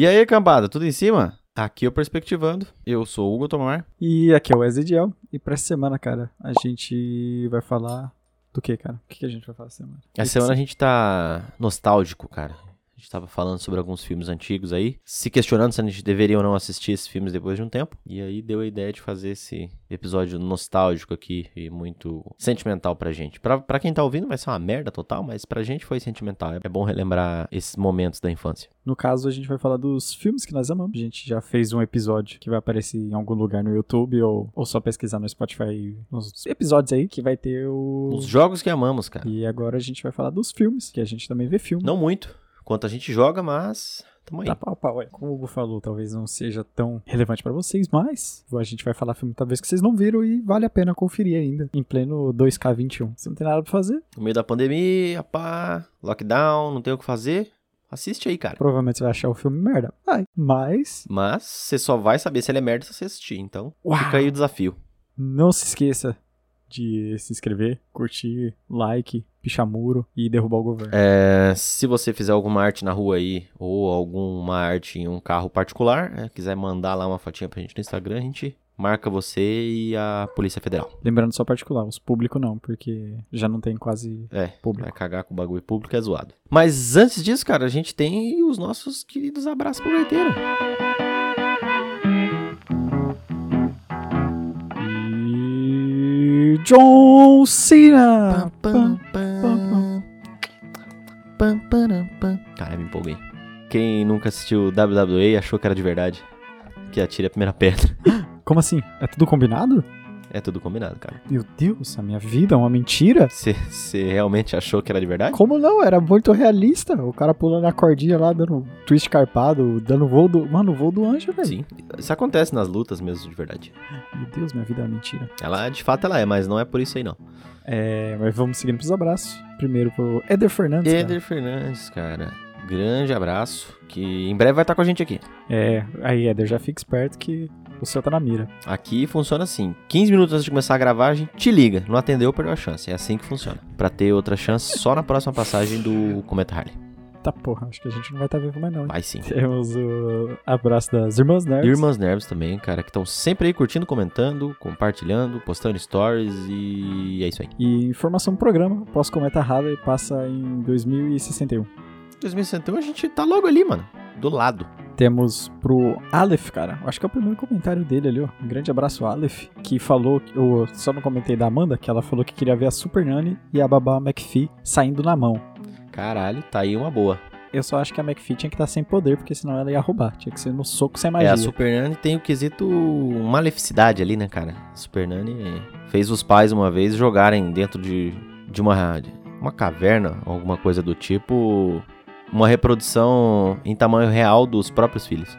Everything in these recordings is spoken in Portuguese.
E aí, cambada, tudo em cima? Aqui é o Perspectivando. Eu sou o Hugo Tomar. E aqui é o Ezequiel. E pra essa semana, cara, a gente vai falar do que, cara? O que, que a gente vai falar essa semana? Essa semana a gente tá nostálgico, cara. A gente tava falando sobre alguns filmes antigos aí, se questionando se a gente deveria ou não assistir esses filmes depois de um tempo. E aí deu a ideia de fazer esse episódio nostálgico aqui e muito sentimental pra gente. Pra, pra quem tá ouvindo vai ser uma merda total, mas pra gente foi sentimental. É bom relembrar esses momentos da infância. No caso, a gente vai falar dos filmes que nós amamos. A gente já fez um episódio que vai aparecer em algum lugar no YouTube ou, ou só pesquisar no Spotify nos episódios aí, que vai ter o... Os jogos que amamos, cara. E agora a gente vai falar dos filmes, que a gente também vê filme. Não muito, quanto a gente joga, mas tamo aí. Tá pau, pau, é. Como o Hugo falou, talvez não seja tão relevante pra vocês, mas a gente vai falar filme talvez que vocês não viram e vale a pena conferir ainda, em pleno 2K21. Você não tem nada pra fazer, No meio da pandemia, pá, lockdown, não tem o que fazer. Assiste aí, cara. provavelmente você vai achar o filme merda. Vai, mas Mas você só vai saber se ele é merda se você assistir. Então, Uau. fica aí o desafio. não se esqueça de se inscrever, curtir, like, pichar muro e derrubar o governo. É, se você fizer alguma arte na rua aí, ou alguma arte em um carro particular, é, quiser mandar lá uma fotinha pra gente no Instagram, a gente marca você e a Polícia Federal. Lembrando só particular, os públicos não, porque já não tem quase É, público. vai cagar com o bagulho público é zoado. Mas antes disso, cara, a gente tem os nossos queridos abraços pro gaiteiro. John Cena! Pam, pam, pam, pam, pam. Cara, me empolguei. Quem nunca assistiu WWE achou que era de verdade. Que atire a primeira pedra. Como assim? É tudo combinado? É tudo combinado, cara. Meu Deus, a minha vida é uma mentira? Você realmente achou que era de verdade? Como não? Era muito realista. O cara pulando a cordinha lá, dando twist carpado, dando voo do. Mano, voo do anjo, velho. Sim. Isso acontece nas lutas mesmo, de verdade. Meu Deus, minha vida é uma mentira. Ela, de fato, ela é, mas não é por isso aí, não. É, mas vamos seguindo pros abraços. Primeiro pro Eder Fernandes. cara. Eder Fernandes, cara. Grande abraço. Que em breve vai estar com a gente aqui. É, aí, Eder, já fica esperto que o seu tá na mira. Aqui funciona assim: 15 minutos antes de começar a gravar, a gente te liga. Não atendeu, perdeu a chance. É assim que funciona. Pra ter outra chance só na próxima passagem do Cometa Harley. Tá porra, acho que a gente não vai estar tá vivo mais não. hein? Vai sim. Temos o abraço das Irmãs Nerds. Irmãs Nervos também, cara, que estão sempre aí curtindo, comentando, compartilhando, postando stories e é isso aí. E informação do programa, posso comentar Harley, passa em 2061. 2061 a gente tá logo ali, mano. Do lado. Temos pro Aleph, cara. Acho que é o primeiro comentário dele ali, ó. Um grande abraço, Aleph. Que falou. Eu só não comentei da Amanda, que ela falou que queria ver a Super Nani e a Babá McPhee saindo na mão. Caralho, tá aí uma boa. Eu só acho que a McPhee tinha que estar sem poder, porque senão ela ia roubar. Tinha que ser no soco sem É, magia. a Super Nani tem o quesito maleficidade ali, né, cara? A Super Nani fez os pais uma vez jogarem dentro de, de uma, uma caverna, alguma coisa do tipo, uma reprodução em tamanho real dos próprios filhos.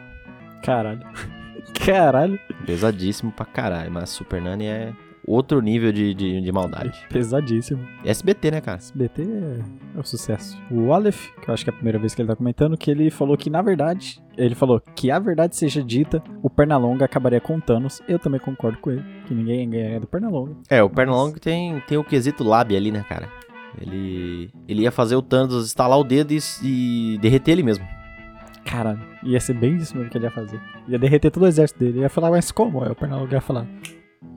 Caralho. Caralho. Pesadíssimo pra caralho, mas Super Nani é outro nível de, de, de maldade. Pesadíssimo. SBT, né, cara? SBT é, é um sucesso. O Aleph, que eu acho que é a primeira vez que ele tá comentando, que ele falou que, na verdade, ele falou que a verdade seja dita, o Pernalonga acabaria com o Thanos. Eu também concordo com ele, que ninguém ganharia do Pernalonga. É, o Pernalonga tem, tem o quesito lábia ali, né, cara? Ele, ele ia fazer o Thanos estalar o dedo e, e derreter ele mesmo. Caralho, ia ser bem isso mesmo que ele ia fazer. Ia derreter todo o exército dele. Ia falar, mas como? Aí o Pernalonga ia falar,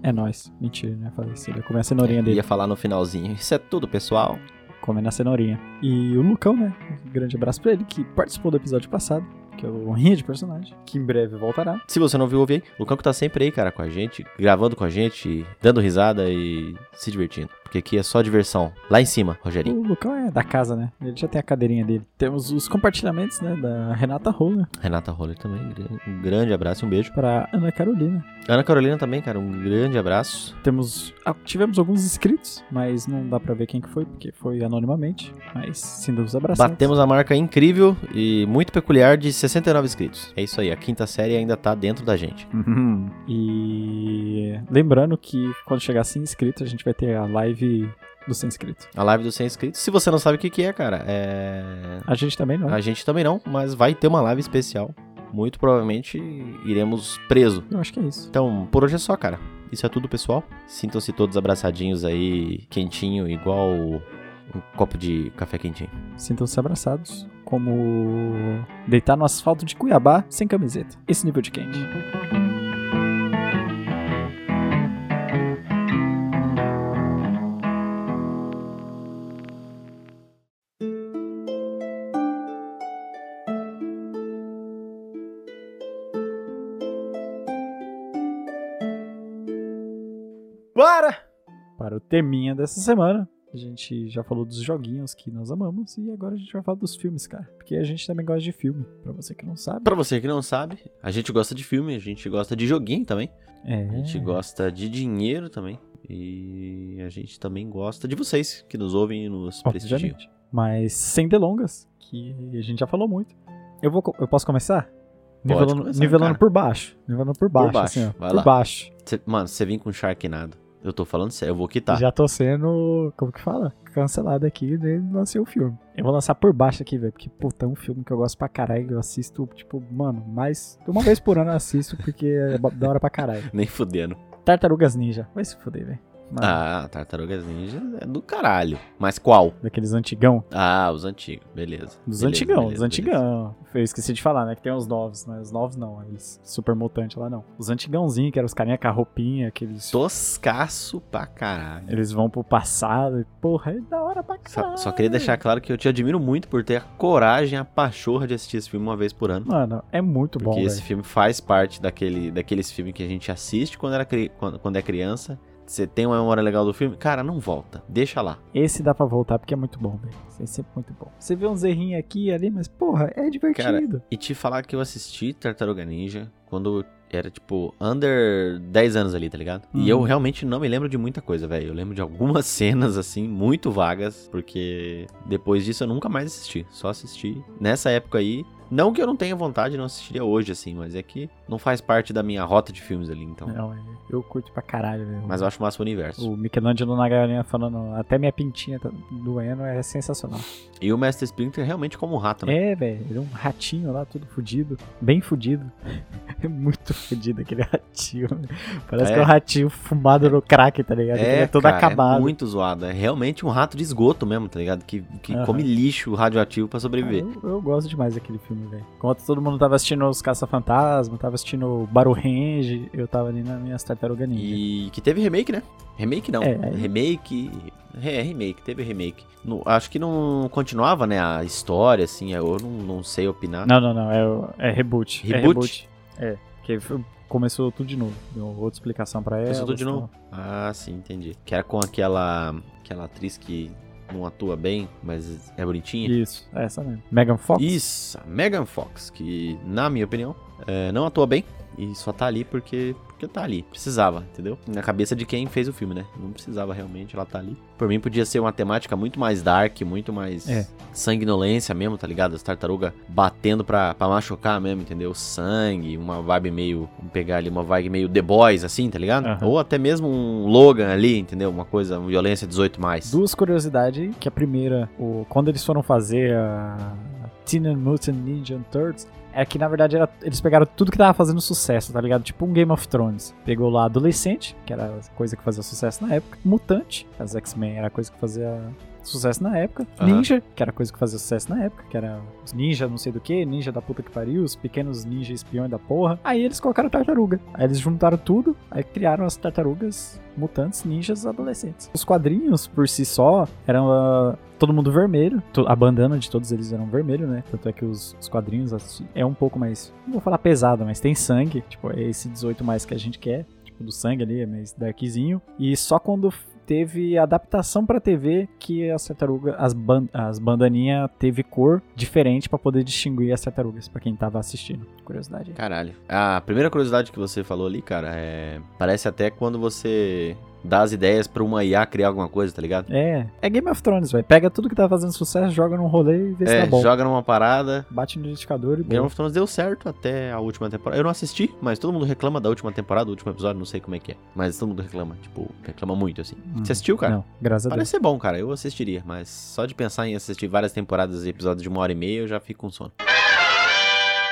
é nóis. Mentira, ia fazer isso. Ele ia comer a cenourinha Ele dele. ia falar no finalzinho. Isso é tudo, pessoal. comendo a cenourinha. E o Lucão, né? Um grande abraço pra ele, que participou do episódio passado, que é o Rinha de Personagem, que em breve voltará. Se você não viu, ouve aí. O Lucão que tá sempre aí, cara, com a gente, gravando com a gente, dando risada e se divertindo. Porque aqui é só diversão. Lá em cima, Rogerinho. O Lucão é da casa, né? Ele já tem a cadeirinha dele. Temos os compartilhamentos, né? Da Renata Roller Renata Roller também. Um grande abraço e um beijo. pra Ana Carolina. Ana Carolina também, cara, um grande abraço. Temos. ah, tivemos alguns inscritos, mas não dá pra ver quem que foi, porque foi anonimamente. Mas sim, dos abraços. Batemos a marca incrível e muito peculiar de 69 inscritos. É isso aí, a quinta série ainda tá dentro da gente. Uhum. E lembrando que quando chegar 100 inscritos, a gente vai ter a live dos 100 inscritos. A live dos 100 inscritos. Se você não sabe o que, que é, cara, é. A gente também não. A gente também não, mas vai ter uma live especial. Muito provavelmente iremos preso. Eu acho que é isso. Então, por hoje é só, cara. Isso é tudo, pessoal. Sintam-se todos abraçadinhos aí, quentinho, igual um copo de café quentinho. Sintam-se abraçados. como deitar no asfalto de Cuiabá sem camiseta. Esse nível de quente. Para o teminha dessa semana, a gente já falou dos joguinhos que nós amamos e agora a gente vai falar dos filmes, cara. Porque a gente também gosta de filme, pra você que não sabe. Pra você que não sabe, a gente gosta de filme, a gente gosta de joguinho também. É. A gente gosta de dinheiro também. E a gente também gosta de vocês que nos ouvem e nos prestigiam. Mas sem delongas, que a gente já falou muito. Eu, vou, eu posso começar? Pode Nivelando, começar, nivelando por baixo. Nivelando por baixo, baixo, assim, ó. Por lá. baixo. Cê- mano, você vem com Sharknado. Eu tô falando sério, eu vou quitar. Já tô sendo, como que fala? Cancelado aqui, nem lancei o filme. Eu vou lançar por baixo aqui, velho, porque, puta, é um filme que eu gosto pra caralho. Eu assisto, tipo, mano, mais. Uma vez por ano eu assisto, porque é da hora pra caralho. Nem fudendo. Tartarugas Ninja. Vai se fuder, velho. Mano, Ah, Tartarugas Ninja é do caralho. Mas qual? Daqueles antigão. Ah, os antigos. Beleza. Dos Beleza, antigão, beleza, dos beleza. antigão. Eu esqueci de falar, né? Que tem os novos, né? Os novos não, eles super mutante lá não. Os antigãozinhos, que eram os carinha com a roupinha, aqueles. Toscaço pra caralho. Eles vão pro passado e, porra, é da hora pra Só, caralho. só queria deixar claro que eu te admiro muito por ter a coragem, a pachorra de assistir esse filme uma vez por ano. Mano, é muito Porque bom, esse velho. filme faz parte daquele, daqueles filmes que a gente assiste quando, era, quando, quando é criança. Você tem uma memória legal do filme, cara, não volta. Deixa lá. Esse dá pra voltar porque é muito bom, velho. Esse é sempre muito bom. Você vê uns errinhos aqui e ali, mas, porra, é divertido. E te falar que eu assisti Tartaruga Ninja quando era, tipo, under 10 anos ali, tá ligado? Uhum. E eu realmente não me lembro de muita coisa, velho. Eu lembro de algumas cenas, assim, muito vagas, porque depois disso eu nunca mais assisti. Só assisti nessa época aí. Não que eu não tenha vontade, não assistiria hoje, assim, mas é que não faz parte da minha rota de filmes ali, então. Não, é- eu curto pra caralho, velho. Mas eu acho massa o universo. O Michelangelo na galinha falando, até minha pintinha tá doendo, é sensacional. E o Mestre Splinter realmente como um rato, né? É, velho, ele é um ratinho lá, todo fudido. Bem fudido. É muito fudido aquele ratinho. Parece É. que é um ratinho fumado no crack, tá ligado? Ele é todo cara, acabado. É muito zoado. É realmente um rato de esgoto mesmo, tá ligado? Que, que Aham. come lixo radioativo pra Cara, sobreviver. eu, eu gosto demais daquele filme, velho. Enquanto todo mundo tava assistindo os Caça-Fantasma, tava assistindo Barul Range, eu tava ali na minha Tartaruga Ninja. E que teve remake, né? Remake não. É, aí- Remake. É, remake, teve remake. No- acho que não continuava, né? A história, assim, eu não, não sei opinar. Não, não, não, é, o- é reboot. É Reboot? reboot. É, que começou tudo de novo. Deu outra explicação pra ela. Começou tudo de novo? Ah, sim, entendi. Que era com aquela, aquela atriz que não atua bem, mas é bonitinha. Isso, é essa mesmo. Megan Fox? Isso, Megan Fox, que, na minha opinião, é, não atua bem e só tá ali porque, porque tá ali. Precisava, entendeu? Na cabeça de quem fez o filme, né? Não precisava realmente, ela tá ali. Por mim, podia ser uma temática muito mais dark, muito mais É. sanguinolência mesmo, tá ligado? As tartarugas batendo pra, pra machucar mesmo, entendeu? Sangue, uma vibe meio. Vamos pegar ali uma vibe meio The Boys, assim, tá ligado? Aham. Ou até mesmo um Logan ali, entendeu? Uma coisa, uma violência 18 mais. Duas curiosidades, que a primeira, o, quando eles foram fazer a Teen Mutant Ninja Turtles, é que na verdade era- eles pegaram tudo que tava fazendo sucesso, tá ligado? Tipo um Game of Thrones. Pegou lá adolescente, que era a coisa que fazia sucesso na época, mutante, as X-Men era a coisa que fazia sucesso na época, Aham. ninja, que era coisa que fazia sucesso na época, que era os ninja não sei do que, ninja da puta que pariu, os pequenos ninja espiões da porra. Aí eles colocaram tartaruga. Aí eles juntaram tudo, aí criaram as tartarugas mutantes ninjas adolescentes. Os quadrinhos por si só eram ah, todo mundo vermelho, a bandana de todos eles eram vermelho, né? Tanto é que os, os quadrinhos assim, é um pouco mais, não vou falar pesado, mas tem sangue, tipo, é esse 18 mais que a gente quer, tipo do sangue ali, é mais darkzinho. E só quando teve adaptação pra TV que as tartarugas, as, ban as bandaninhas teve cor diferente pra poder distinguir as tartarugas, pra quem tava assistindo. Curiosidade. aí. Caralho. A primeira curiosidade que você falou ali, cara, é. Parece até quando você dá as ideias pra uma IA criar alguma coisa, tá ligado? É, é Game of Thrones, velho. Pega tudo que tá fazendo sucesso, joga num rolê e vê se É, tá bom. joga numa parada. Bate no liquidificador e Game boa. of Thrones deu certo até a última temporada. Eu não assisti, mas todo mundo reclama da última temporada, do último episódio, não sei como é que é. Mas todo mundo reclama, tipo, reclama muito, assim. Hum. Você assistiu, cara? Não, graças a Deus. Parece ser bom, cara. Eu assistiria, mas só de pensar em assistir várias temporadas e episódios de uma hora e meia, eu já fico com sono.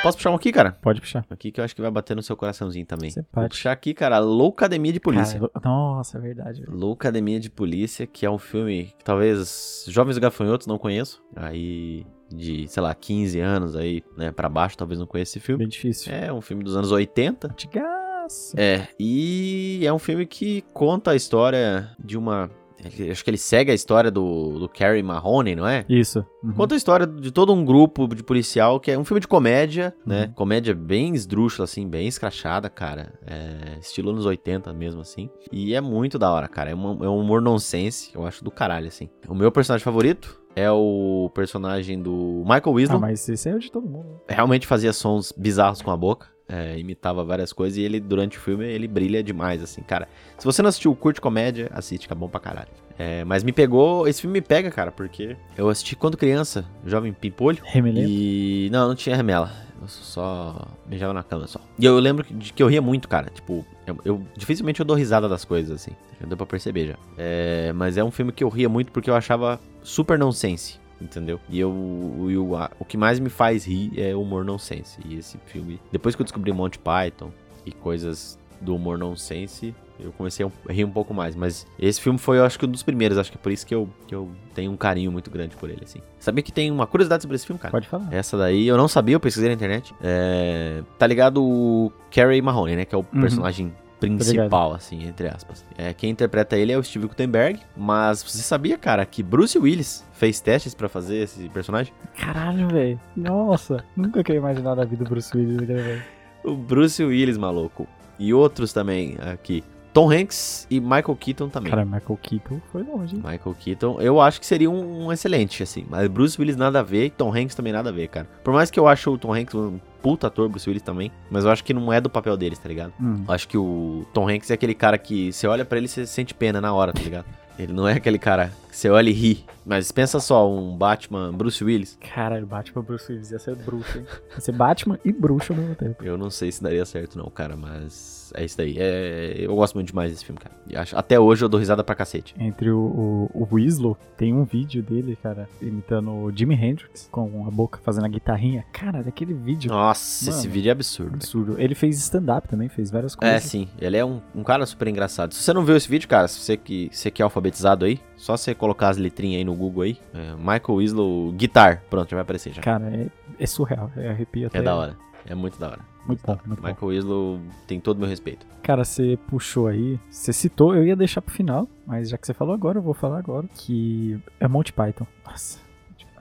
Posso puxar um aqui, cara? Pode puxar. Aqui que eu acho que vai bater no seu coraçãozinho também. Você Vou pode. puxar aqui, cara, Loucademia de Polícia. Cara, nossa, é verdade. Loucademia de Polícia, que é um filme que talvez jovens gafanhotos não conheçam. Aí de, sei lá, 15 anos aí, né, pra baixo, talvez não conheça esse filme. Bem difícil. É um filme dos anos 80. Antigaço. É, e é um filme que conta a história de uma. Ele- Acho que ele segue a história do, do Carrie Mahoney, não é? Isso. Uhum. Conta a história de todo um grupo de policial, que é um filme de comédia, né? Uhum. Comédia bem esdrúxula, assim, bem escrachada, cara. É, estilo anos 80 mesmo, assim. E é muito da hora, cara. É, uma- é um humor nonsense, eu acho do caralho, assim. O meu personagem favorito é o personagem do Michael Ah, Winslow. mas esse é o de todo mundo. Realmente fazia sons bizarros com a boca. é, imitava várias coisas e ele, durante o filme, ele brilha demais, assim, cara. Se você não assistiu Curte Comédia, assiste, que é bom pra caralho. É, mas me pegou, esse filme me pega, cara, porque eu assisti quando criança, jovem pimpolho, Remelento. e. Não, não tinha remela. Eu só beijava na cama só. E eu lembro de que eu ria muito, cara. Tipo, eu, eu- dificilmente eu dou risada das coisas, assim. Já deu pra perceber já. É, mas é um filme que eu ria muito porque eu achava super nonsense. Entendeu? E eu, e o, a- o que mais me faz rir é o humor nonsense. E esse filme, depois que eu descobri Monty Python e coisas do humor nonsense, eu comecei a rir um pouco mais. Mas esse filme foi, eu acho que um dos primeiros. Acho que é por isso que eu, que eu tenho um carinho muito grande por ele, assim. Sabia que tem uma curiosidade sobre esse filme, cara? Pode falar. Essa daí eu não sabia, eu pesquisei na internet. É, tá ligado o Carrie Mahoney, né? Que é o Uhum. personagem principal, assim, entre aspas. É, quem interpreta ele é o Steve Gutenberg. Mas você sabia, cara, que Bruce Willis fez testes pra fazer esse personagem? Caralho, velho. Nossa. Nunca que eu ia imaginar da vida do Bruce Willis, velho? O Bruce Willis, maluco. E outros também aqui. Tom Hanks e Michael Keaton também. Cara, Michael Keaton foi longe, hein? Michael Keaton, eu acho que seria um, um excelente, assim. Mas Bruce Willis nada a ver e Tom Hanks também nada a ver, cara. Por mais que eu acho o Tom Hanks um puta ator, Bruce Willis também. Mas eu acho que não é do papel deles, tá ligado? Hum. Eu acho que o Tom Hanks é aquele cara que você olha pra ele e você sente pena na hora, tá ligado? Ele não é aquele cara que você olha e ri. Mas pensa só, um Batman Bruce Willis. Caralho, Batman Bruce Willis ia ser bruxo, hein? Ia ser Batman e bruxo ao mesmo tempo. Eu não sei se daria certo não, cara, mas é isso daí. É, eu gosto muito demais desse filme, cara. Acho- até hoje eu dou risada pra cacete. Entre o, o, o Winslow, tem um vídeo dele, cara, imitando o Jimi Hendrix, com a boca fazendo a guitarrinha. Cara, daquele vídeo Nossa, esse Mano, vídeo é absurdo. absurdo. Ele fez stand-up também, fez várias É, coisas. sim. Ele é um, um cara super engraçado. Se você não viu esse vídeo, cara, se você que, você que é alfabetizado aí, só você colocar as letrinhas aí no Google aí. é, Michael Winslow Guitar. Pronto, já vai aparecer já. Cara, é, é surreal. É arrepio até. É da hora. É muito da hora. Muito bom, muito bom. Michael Winslow tem todo o meu respeito. Cara, você puxou aí, você citou, eu ia deixar pro final, mas já que você falou agora, eu vou falar agora, que é Monty Python. Nossa.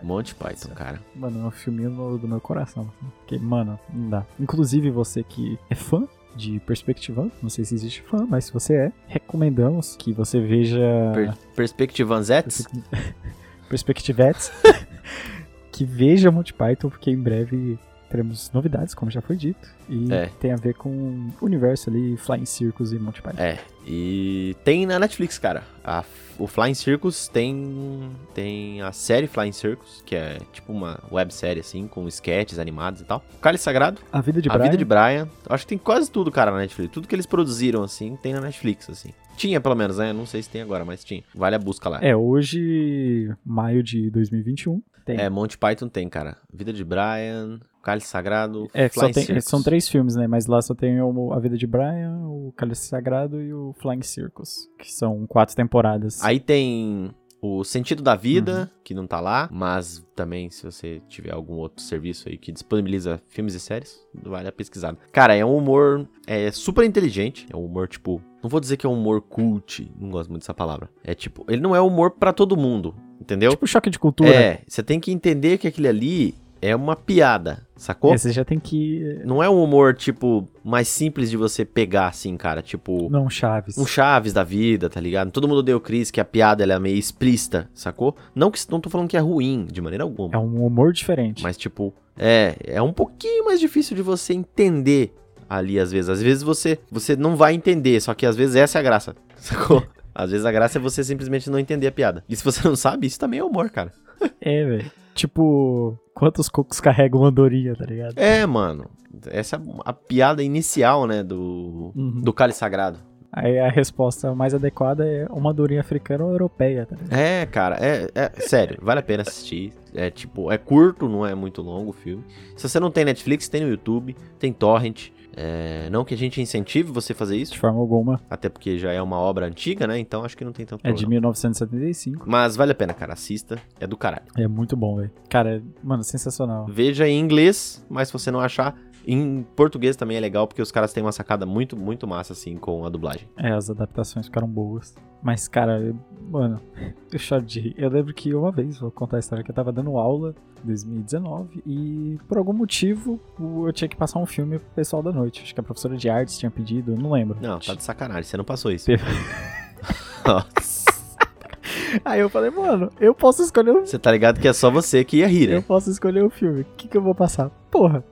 Monty Python. Cara. Mano, é um filminho no- do meu coração. assim. Porque, mano, não dá. Inclusive, você que é fã de Perspectiva, não sei se existe fã, mas se você é, recomendamos que você veja Per? Perspectivettes, que veja Monty Python, porque em breve teremos novidades, como já foi dito, e É. tem a ver com o universo ali, Flying Circus e Monty Python. É. E tem na Netflix, cara. A- o Flying Circus tem tem a série Flying Circus, que é tipo uma websérie assim, com sketches animados e tal. Cálice Sagrado, A Vida de A Brian, Vida de Brian. Acho que tem quase tudo, cara, na Netflix. Tudo que eles produziram, assim, tem na Netflix, assim. Tinha, pelo menos, né? Não sei se tem agora, mas tinha. Vale a busca lá. é, hoje, maio de 2021, tem. É, Monty Python tem, cara. Vida de Brian, Cálice Sagrado, É, só Flying tem- Circus. são três filmes, né? Mas lá só tem o A Vida de Brian, o Cálice Sagrado e o Flying Circus, que são quatro temporadas. Aí tem o Sentido da Vida, Uhum. que não tá lá, mas também se você tiver algum outro serviço aí que disponibiliza filmes e séries, vale a pesquisada. Cara, é um humor é super inteligente, é um humor tipo, não vou dizer que é um humor cult, não gosto muito dessa palavra. É tipo, ele não é humor pra todo mundo, entendeu? Tipo choque de cultura. é, você tem que entender que aquele ali é uma piada, sacou? É, você já tem que. Não é um humor, tipo, mais simples de você pegar, assim, cara. Tipo, Não, Chaves. um Chaves da vida, tá ligado? Todo mundo deu Chris que a piada ela é meio explícita, sacou? Não que não tô falando que é ruim, de maneira alguma. É um humor diferente. Mas, tipo, é, é um pouquinho mais difícil de você entender ali, às vezes. Às vezes você, você não vai entender, só que às vezes essa é a graça, sacou? Às vezes a graça é você simplesmente não entender a piada. E se você não sabe, isso também é humor, cara. É, velho. Tipo, quantos cocos carrega uma andorinha, tá ligado? É, mano. Essa é a piada inicial, né, do, Uhum. do cálice sagrado. Aí a resposta mais adequada é uma andorinha africana ou europeia, tá ligado? É, cara, é, é sério, vale a pena assistir. É tipo, é curto, não é muito longo o filme. Se você não tem Netflix, tem no YouTube, tem Torrent. É, não que a gente incentive você a fazer isso, De forma alguma. até porque já é uma obra antiga, né? Então acho que não tem tanto É de problema. 1975. Mas vale a pena, cara. Assista. É do caralho. É muito bom, velho. Cara, é- mano, sensacional. Veja em inglês, mas se você não achar, em português também é legal, porque os caras têm uma sacada muito, muito massa, assim, com a dublagem. É, as adaptações ficaram boas. Mas, cara, eu- mano, eu choro de rir. Eu lembro que uma vez, vou contar a história, que eu tava dando aula em 2019 e por algum motivo o- eu tinha que passar um filme pro pessoal da noite. Acho que a professora de artes tinha pedido, eu não lembro. Não, tá de sacanagem, você não passou isso. Nossa. Aí eu falei, mano, eu posso escolher um Você tá ligado que é só você que ia rir, Eu né? posso escolher o filme. O que, que eu vou passar? Porra,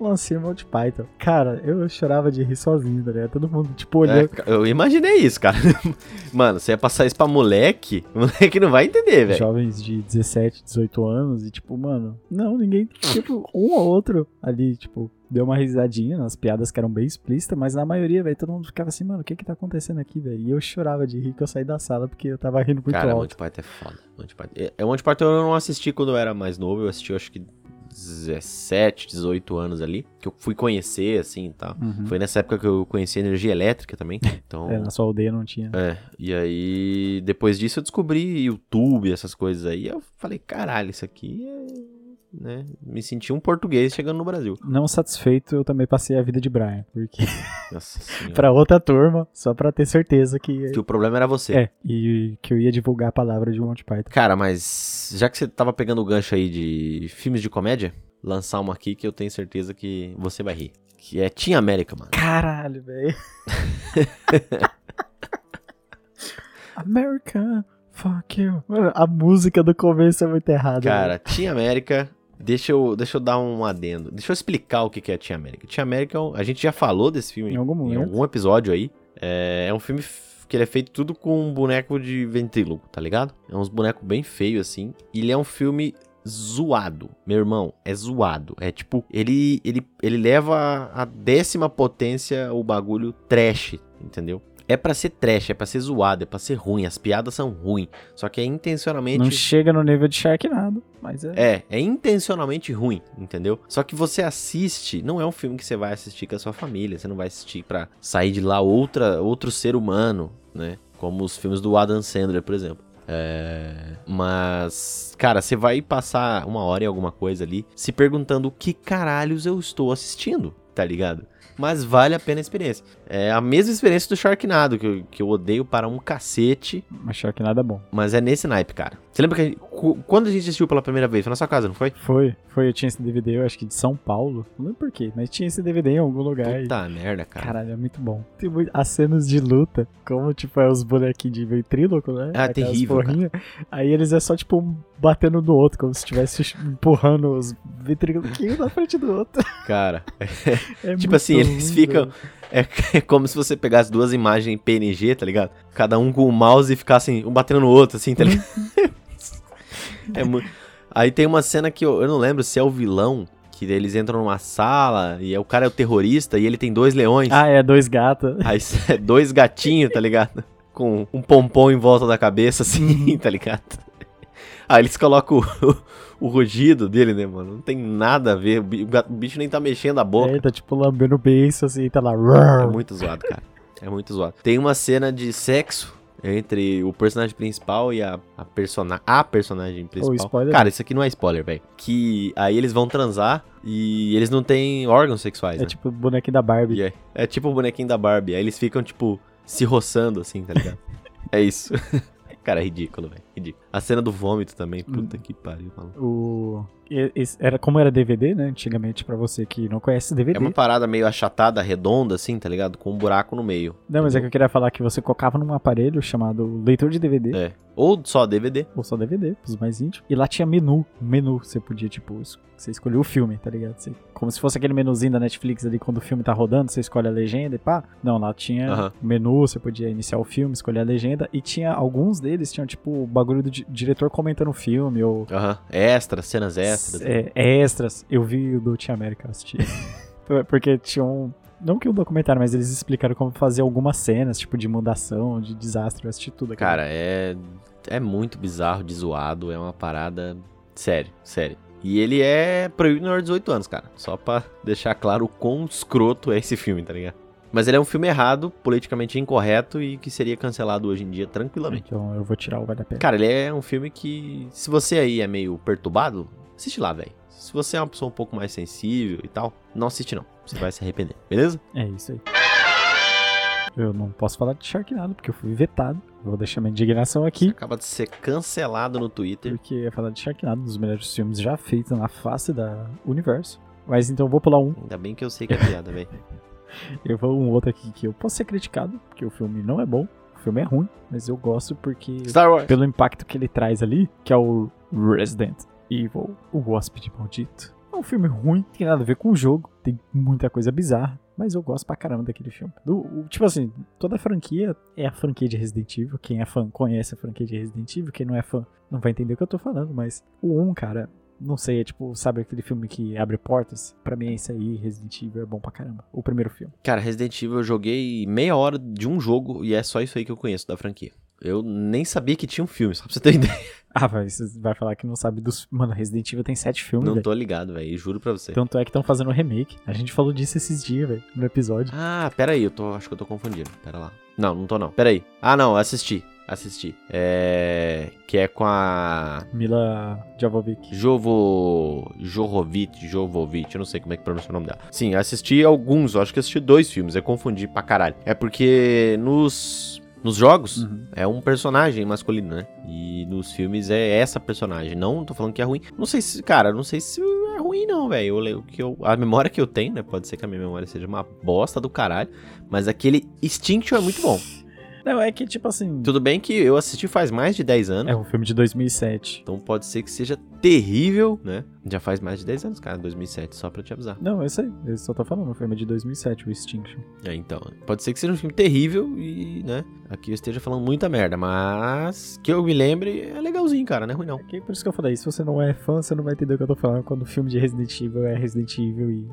lancei Monty Python. Cara, eu chorava de rir sozinho, tá ligado? Todo mundo, tipo, É, olhando. eu imaginei isso, cara. Mano, você ia passar isso pra moleque, o moleque não vai entender, velho. Jovens de 17, 18 anos e tipo, mano, não, ninguém, tipo, um ou outro ali, tipo, deu uma risadinha nas piadas que eram bem explícitas, mas na maioria, velho, todo mundo ficava assim, mano, o que que tá acontecendo aqui, velho? E eu chorava de rir que eu saí da sala porque eu tava rindo muito Cara, alto. Monty Python é foda. Monty Python. É, é, Monty Python eu não assisti quando eu era mais novo, eu assisti eu acho que 17, 18 anos ali, que eu fui conhecer, assim, e tal. Uhum. Foi nessa época que eu conheci energia elétrica também, então... É, na sua aldeia não tinha. É, e aí depois disso eu descobri YouTube, essas coisas aí, eu falei, caralho, isso aqui é... Né? Me senti um português chegando no Brasil. Não satisfeito, eu também passei a vida de Brian, porque pra outra turma, só pra ter certeza que Que o problema era você. É, e que eu ia divulgar a palavra de Monty Python. Cara, mas já que você tava pegando o gancho aí de filmes de comédia, lançar uma aqui que eu tenho certeza que você vai rir. Que é Team América, mano. Caralho, velho. America, fuck you. Mano, a música do começo é muito errada. Cara, Team América, deixa eu, deixa eu dar um adendo. Deixa eu explicar o que que é Team América. Team América, é a gente já falou desse filme Em algum momento. algum episódio aí. É, é um filme que ele é feito tudo com um boneco de ventríloco, tá ligado? É uns bonecos bem feios assim. E ele é um filme zoado. Meu irmão, é zoado. É tipo, ele ele, ele leva a décima potência o bagulho trash, entendeu? É pra ser trash, é pra ser zoado, é pra ser ruim. As piadas são ruins. Só que é intencionalmente. Não chega no nível de Sharknado, mas é. É, é intencionalmente ruim, entendeu? Só que você assiste, não é um filme que você vai assistir com a sua família, você não vai assistir pra sair de lá outra, outro ser humano, né? Como os filmes do Adam Sandler, por exemplo. É, mas, cara, você vai passar uma hora em alguma coisa ali se perguntando o que caralhos eu estou assistindo, tá ligado? Mas vale a pena a experiência. É a mesma experiência do Sharknado, que eu, que eu odeio para um cacete, Mas Sharknado é bom. mas é nesse naipe, cara. Você lembra que a gente- quando a gente assistiu pela primeira vez? Foi na sua casa, não foi? Foi, foi, eu tinha esse DVD, eu acho que de São Paulo. Não lembro porquê, mas tinha esse DVD em algum lugar. e- Puta merda, cara. Caralho, é muito bom. Tem muito- as cenas de luta, como, tipo, é os bonequinhos de ventríloco, né? Ah, Aquelas terrível, porrinha. Aí eles é só, tipo, um batendo no outro, como se estivesse empurrando os ventrílocos um na frente do outro. Cara, É Tipo assim, eles ruim, ficam- é, é como se você pegasse duas imagens PNG, tá ligado? Cada um com o mouse e ficassem um batendo no outro, assim, tá ligado? é muito... Aí tem uma cena que eu, eu não lembro se é o vilão, que eles entram numa sala e é, o cara é o terrorista e ele tem dois leões. Ah, é, dois gatos. Aí é dois gatinhos, tá ligado? Com um pompom em volta da cabeça, assim, tá ligado? Aí eles colocam o, o rugido dele, né, mano? Não tem nada a ver. O bicho nem tá mexendo a boca. É, tá, tipo, lambendo o beiço, assim, tá lá. É muito zoado, cara. É muito zoado. Tem uma cena de sexo entre o personagem principal e a, a, persona a personagem principal. spoiler. Cara, isso aqui não é spoiler, velho. Que aí eles vão transar e eles não têm órgãos sexuais, É né? tipo o bonequinho da Barbie. É, é tipo o bonequinho da Barbie. Aí eles ficam, tipo, se roçando, assim, tá ligado? é isso. Cara, é ridículo, velho. Ridículo. A cena do vômito também. Puta que pariu, mano. O... Era, como era DVD, né? Antigamente, pra você que não conhece DVD. É uma parada meio achatada, redonda, assim, tá ligado? Com um buraco no meio. Não, mas é que eu queria falar que você colocava num aparelho chamado leitor de DVD, É. Ou só DVD. ou só DVD, os mais íntimos. E lá tinha menu. Menu, você podia, tipo, você escolhia o filme, tá ligado? Você- como se fosse aquele menuzinho da Netflix ali, quando o filme tá rodando, você escolhe a legenda e pá. Não, lá tinha menu, você podia iniciar o filme, escolher a legenda. E tinha, alguns deles tinham, tipo, o bagulho do di- diretor comentando o filme, ou Aham. Extras, cenas extras. é, extras. Eu vi o do Team América, eu assisti. Porque tinha um. Não que um documentário, mas eles explicaram como fazer algumas cenas, tipo, de mudação, de desastre. Eu assisti tudo aqui. Cara, é. É muito bizarro, de zoado. É uma parada. Sério, sério. E ele é proibido menor de 18 anos, cara. Só pra deixar claro o quão escroto é esse filme, tá ligado? Mas ele é um filme errado, politicamente incorreto e que seria cancelado hoje em dia tranquilamente. Então eu vou tirar o Vale a Pena. Cara, ele é um filme que, se você aí é meio perturbado, assiste lá, velho. Se você é uma pessoa um pouco mais sensível e tal, não assiste não. Você vai se arrepender, beleza? É isso aí. Eu não posso falar de Sharknado, porque eu fui vetado. Vou deixar minha indignação Você aqui. acaba de ser cancelado no Twitter. Porque ia falar de Sharknado, um dos melhores filmes já feitos na face da universo. Mas então eu vou pular um. Ainda bem que eu sei que é piada, velho. Eu vou um outro aqui que eu posso ser criticado, porque o filme não é bom. O filme é ruim, mas eu gosto porque. Pelo impacto que ele traz ali, que é o Resident Evil, o Hóspede Maldito. É um filme ruim, tem nada a ver com o jogo, tem muita coisa bizarra, mas eu gosto pra caramba daquele filme. Do- o- tipo assim, toda a franquia é a franquia de Resident Evil. Quem é fã conhece a franquia de Resident Evil, quem não é fã não vai entender o que eu tô falando, mas o 1, cara, não sei, é tipo, sabe aquele filme que abre portas? Pra mim é isso aí, Resident Evil é bom pra caramba. O primeiro filme. Cara, Resident Evil eu joguei meia hora de um jogo e é só isso aí que eu conheço da franquia. Eu nem sabia que tinha um filme, só pra você ter ideia. Ah, vai, você vai falar que não sabe dos. Mano, Resident Evil tem sete filmes, Não velho. tô ligado, velho. Juro pra você. Tanto é que estão fazendo remake. A gente falou disso esses dias, velho, no episódio. Ah, pera aí, eu tô, acho que eu tô confundindo. Pera lá. Não, não tô não. Pera aí. Ah, não, assisti. Assisti. É. Que é com a. Mila Jovovich. Jovo. Jorovic, Jovovich, eu não sei como é que pronuncia o nome dela. Sim, assisti alguns, acho que assisti dois filmes, eu confundi pra caralho. É porque nos. Nos jogos, Uhum. é um personagem masculino, né? E nos filmes é essa personagem. Não tô falando que é ruim. Não sei se, cara, não sei se é ruim, não, velho. Eu que eu. A memória que eu tenho, né? Pode ser que a minha memória seja uma bosta do caralho. Mas aquele Extinction é muito bom. Não, é que tipo assim. Tudo bem que eu assisti faz mais de 10 anos. É um filme de 2007. Então pode ser que seja terrível, né? Já faz mais de 10 anos, cara, 2007, só pra te avisar. Não, eu sei. Eu só tô falando. O filme é de 2007, o Extinction. É, então, pode ser que seja um filme terrível e, né, aqui eu esteja falando muita merda, mas que eu me lembre é legalzinho, cara, não é ruim não. Que por isso que eu falei. Se você não é fã, você não vai entender o que eu tô falando quando o filme de Resident Evil é Resident Evil e.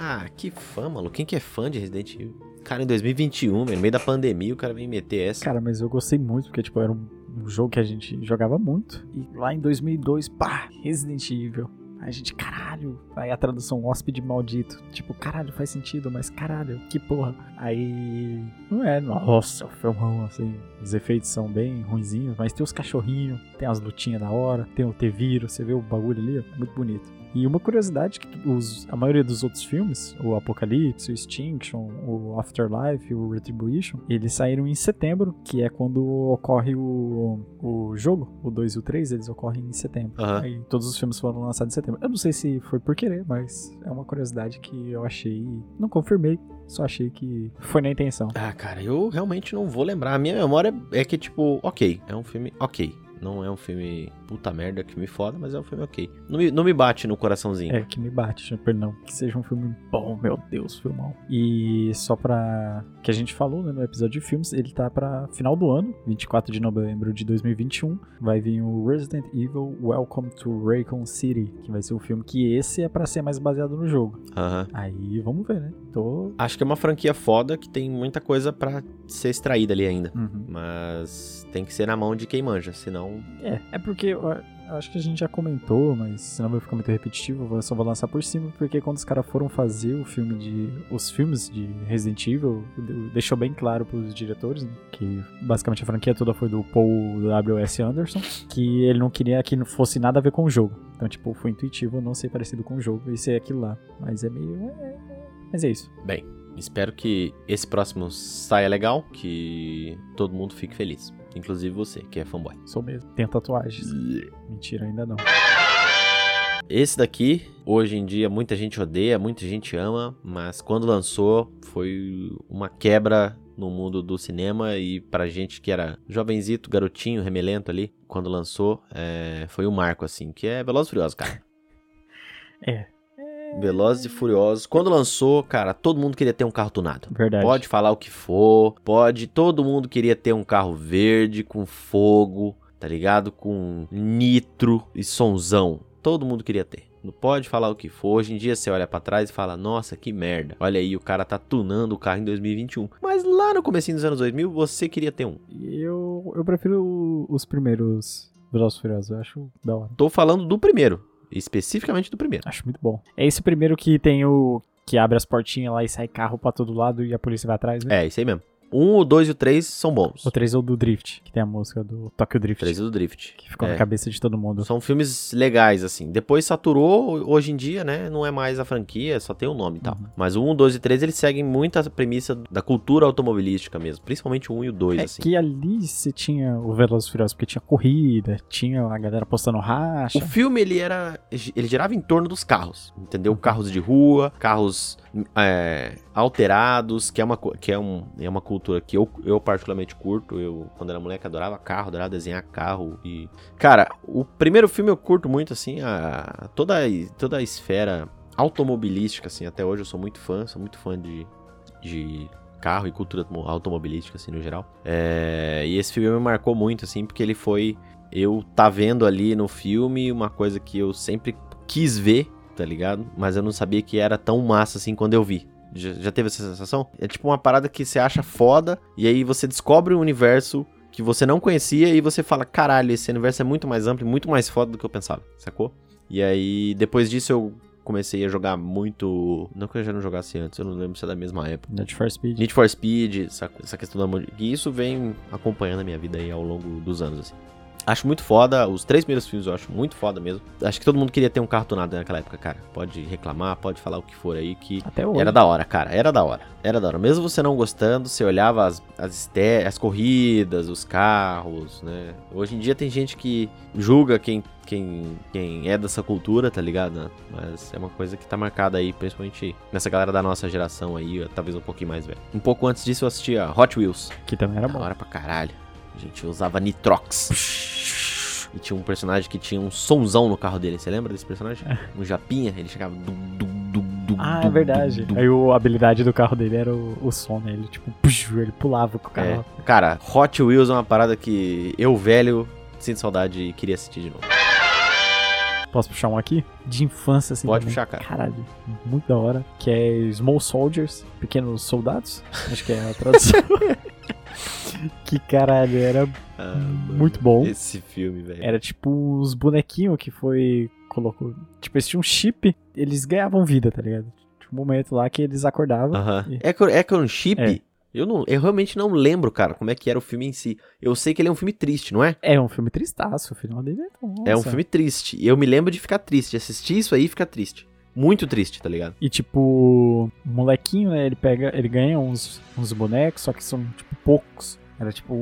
Ah, que fã, maluco. Quem que é fã de Resident Evil? Cara, em 2021, velho, no meio da pandemia, o cara vem meter essa. Cara, mas eu gostei muito, porque, tipo, era um, jogo que a gente jogava muito. E lá em 2002, pá, Resident Evil. A gente, caralho. Aí a tradução hóspede maldito. Tipo, caralho, faz sentido, mas caralho, que porra. Aí. Não é, nossa, o filmão, assim. Os efeitos são bem ruinzinhos, mas tem os cachorrinhos, tem as lutinhas da hora, tem o T-Vírus, você vê o bagulho ali, ó, muito bonito. E uma curiosidade que os, a maioria dos outros filmes, o Apocalipse, o Extinction, o Afterlife, o Retribution, eles saíram em setembro, que é quando ocorre o, o jogo, o 2 e o 3, eles ocorrem em setembro. Aham. Aí todos os filmes foram lançados em setembro. Eu não sei se foi por querer, mas é uma curiosidade que eu achei, não confirmei, só achei que foi na intenção. Ah, cara, eu realmente não vou lembrar. A minha memória é que, tipo, ok, é um filme ok. Não é um filme puta merda que me foda, mas é um filme ok. Não me, não me bate no coraçãozinho. É, que me bate, perdão. Que seja um filme bom, meu Deus, filmão. E só pra. Que a gente falou né, no episódio de filmes, ele tá pra final do ano, 24 de novembro de 2021. Vai vir o Resident Evil Welcome to Raycon City, que vai ser o filme que esse é pra ser mais baseado no jogo. Aham. Aí vamos ver, né? Tô. Acho que é uma franquia foda que tem muita coisa pra ser extraída ali ainda. Uhum. Mas tem que ser na mão de quem manja, senão. É, é porque acho que a gente já comentou, mas senão vai ficar muito repetitivo, eu só vou lançar por cima, porque quando os caras foram fazer o filme de. os filmes de Resident Evil, de- deixou bem claro pros diretores, né, que basicamente a franquia toda foi do Paul W.S. Anderson, que ele não queria que não fosse nada a ver com o jogo. Então, tipo, foi intuitivo não ser parecido com o jogo e ser aquilo lá. Mas é meio. é- é- Mas é isso. Bem, espero que esse próximo saia legal, que todo mundo fique feliz. Inclusive você, que é fanboy. Sou mesmo. Tenho tatuagens. Mentira, ainda não. Esse daqui, hoje em dia, muita gente odeia, muita gente ama, mas quando lançou, foi uma quebra no mundo do cinema e pra gente que era jovenzito, garotinho, remelento ali, quando lançou, é, foi um marco, assim, que é Velozes e Furiosos, cara. É. Velozes e Furiosos. Quando lançou, cara, todo mundo queria ter um carro tunado. Verdade. Pode falar o que for, pode. Todo mundo queria ter um carro verde com fogo, tá ligado? Com nitro e sonzão. Todo mundo queria ter. Não pode falar o que for. Hoje em dia você olha pra trás e fala: "Nossa, que merda. Olha aí, o cara tá tunando o carro em 2021". Mas lá no comecinho dos anos 2000, você queria ter um. Eu, eu prefiro os primeiros Velozes e Furiosos, eu acho da hora. Tô falando do primeiro. Especificamente do primeiro. Acho muito bom. É esse primeiro que tem o... Que abre as portinhas lá e sai carro pra todo lado e a polícia vai atrás, né? É, isso aí mesmo. Um, o dois e o três são bons. O 3 é o do Drift, que tem a música do Tokyo Drift. Três é do Drift. Que ficou É. na cabeça de todo mundo. São filmes legais, assim. Depois saturou, hoje em dia, né? Não é mais a franquia, só tem o nome e tal. Uhum. Mas o 1, 2 e 3, eles seguem muito a premissa da cultura automobilística mesmo. Principalmente o 1 e o 2, É assim. que ali você tinha o Velozes Furiosos, porque tinha corrida, tinha a galera postando racha. O filme, ele era. Ele girava em torno dos carros, entendeu? Carros de rua, carros é, alterados, que é uma, que é, um, é uma cultura que eu, eu particularmente curto. Eu, quando era moleque, adorava carro, adorava desenhar carro. E. Cara, o primeiro filme eu curto muito, assim, a, toda, toda a esfera automobilística, assim. Até hoje eu sou muito fã, sou muito fã de. de carro e cultura automo- automobilística, assim, no geral. É, e esse filme me marcou muito, assim, porque ele foi eu tá vendo ali no filme uma coisa que eu sempre quis ver, tá ligado? Mas eu não sabia que era tão massa assim quando eu vi. Já, já teve essa sensação? É tipo uma parada que você acha foda e aí você descobre um universo que você não conhecia e você fala, caralho, esse universo é muito mais amplo e muito mais foda do que eu pensava, sacou? E aí, depois disso eu comecei a jogar muito... Não que eu já não jogasse antes, eu não lembro se é da mesma época. Need for Speed. Need for Speed, essa, essa questão da... E isso vem acompanhando a minha vida aí ao longo dos anos, assim. Acho muito foda, os três primeiros filmes eu acho muito foda mesmo. Acho que todo mundo queria ter um carro tunado naquela época, cara. Pode reclamar, pode falar o que for aí, que Até hoje. era da hora, cara. Era da hora. Era da hora. Mesmo você não gostando, você olhava as, as, as corridas, os carros, né? Hoje em dia tem gente que julga quem, quem, quem é dessa cultura, tá ligado? Mas é uma coisa que tá marcada aí, principalmente nessa galera da nossa geração aí, talvez um pouquinho mais velho. Um pouco antes disso eu assistia Hot Wheels. Que também era bom. hora pra caralho. A gente usava Nitrox. E tinha um personagem que tinha um sonzão no carro dele. Você lembra desse personagem? Um japinha, ele chegava. Ah, é verdade. Aí o- a habilidade do carro dele era o, o som, né? Ele, tipo, ele pulava com o É. carro. Cara, Hot Wheels é uma parada que eu, velho, sinto saudade e queria assistir de novo. Posso puxar um aqui? De infância, assim. Pode também. puxar, cara. Caralho, muito da hora. Que é Small Soldiers, Pequenos Soldados. Acho que é a tradução. que caralho, era Ah, mano, muito bom. Esse filme, velho. Era tipo uns bonequinhos que foi. Colocou. Tipo, eles tinham um chip, eles ganhavam vida, tá ligado? Tinha um momento lá que eles acordavam. Aham. E- É que, é que um chip. É. Eu, não, eu realmente não lembro, cara, como é que era o filme em si. Eu sei que ele é um filme triste, não é? É um filme tristaço, o final dele é tão- É um nossa. filme triste. E eu me lembro de ficar triste. De assistir isso aí e ficar triste. Muito triste, tá ligado? E tipo, o molequinho, né, ele pega, ele ganha uns, uns bonecos, só que são tipo poucos. Era tipo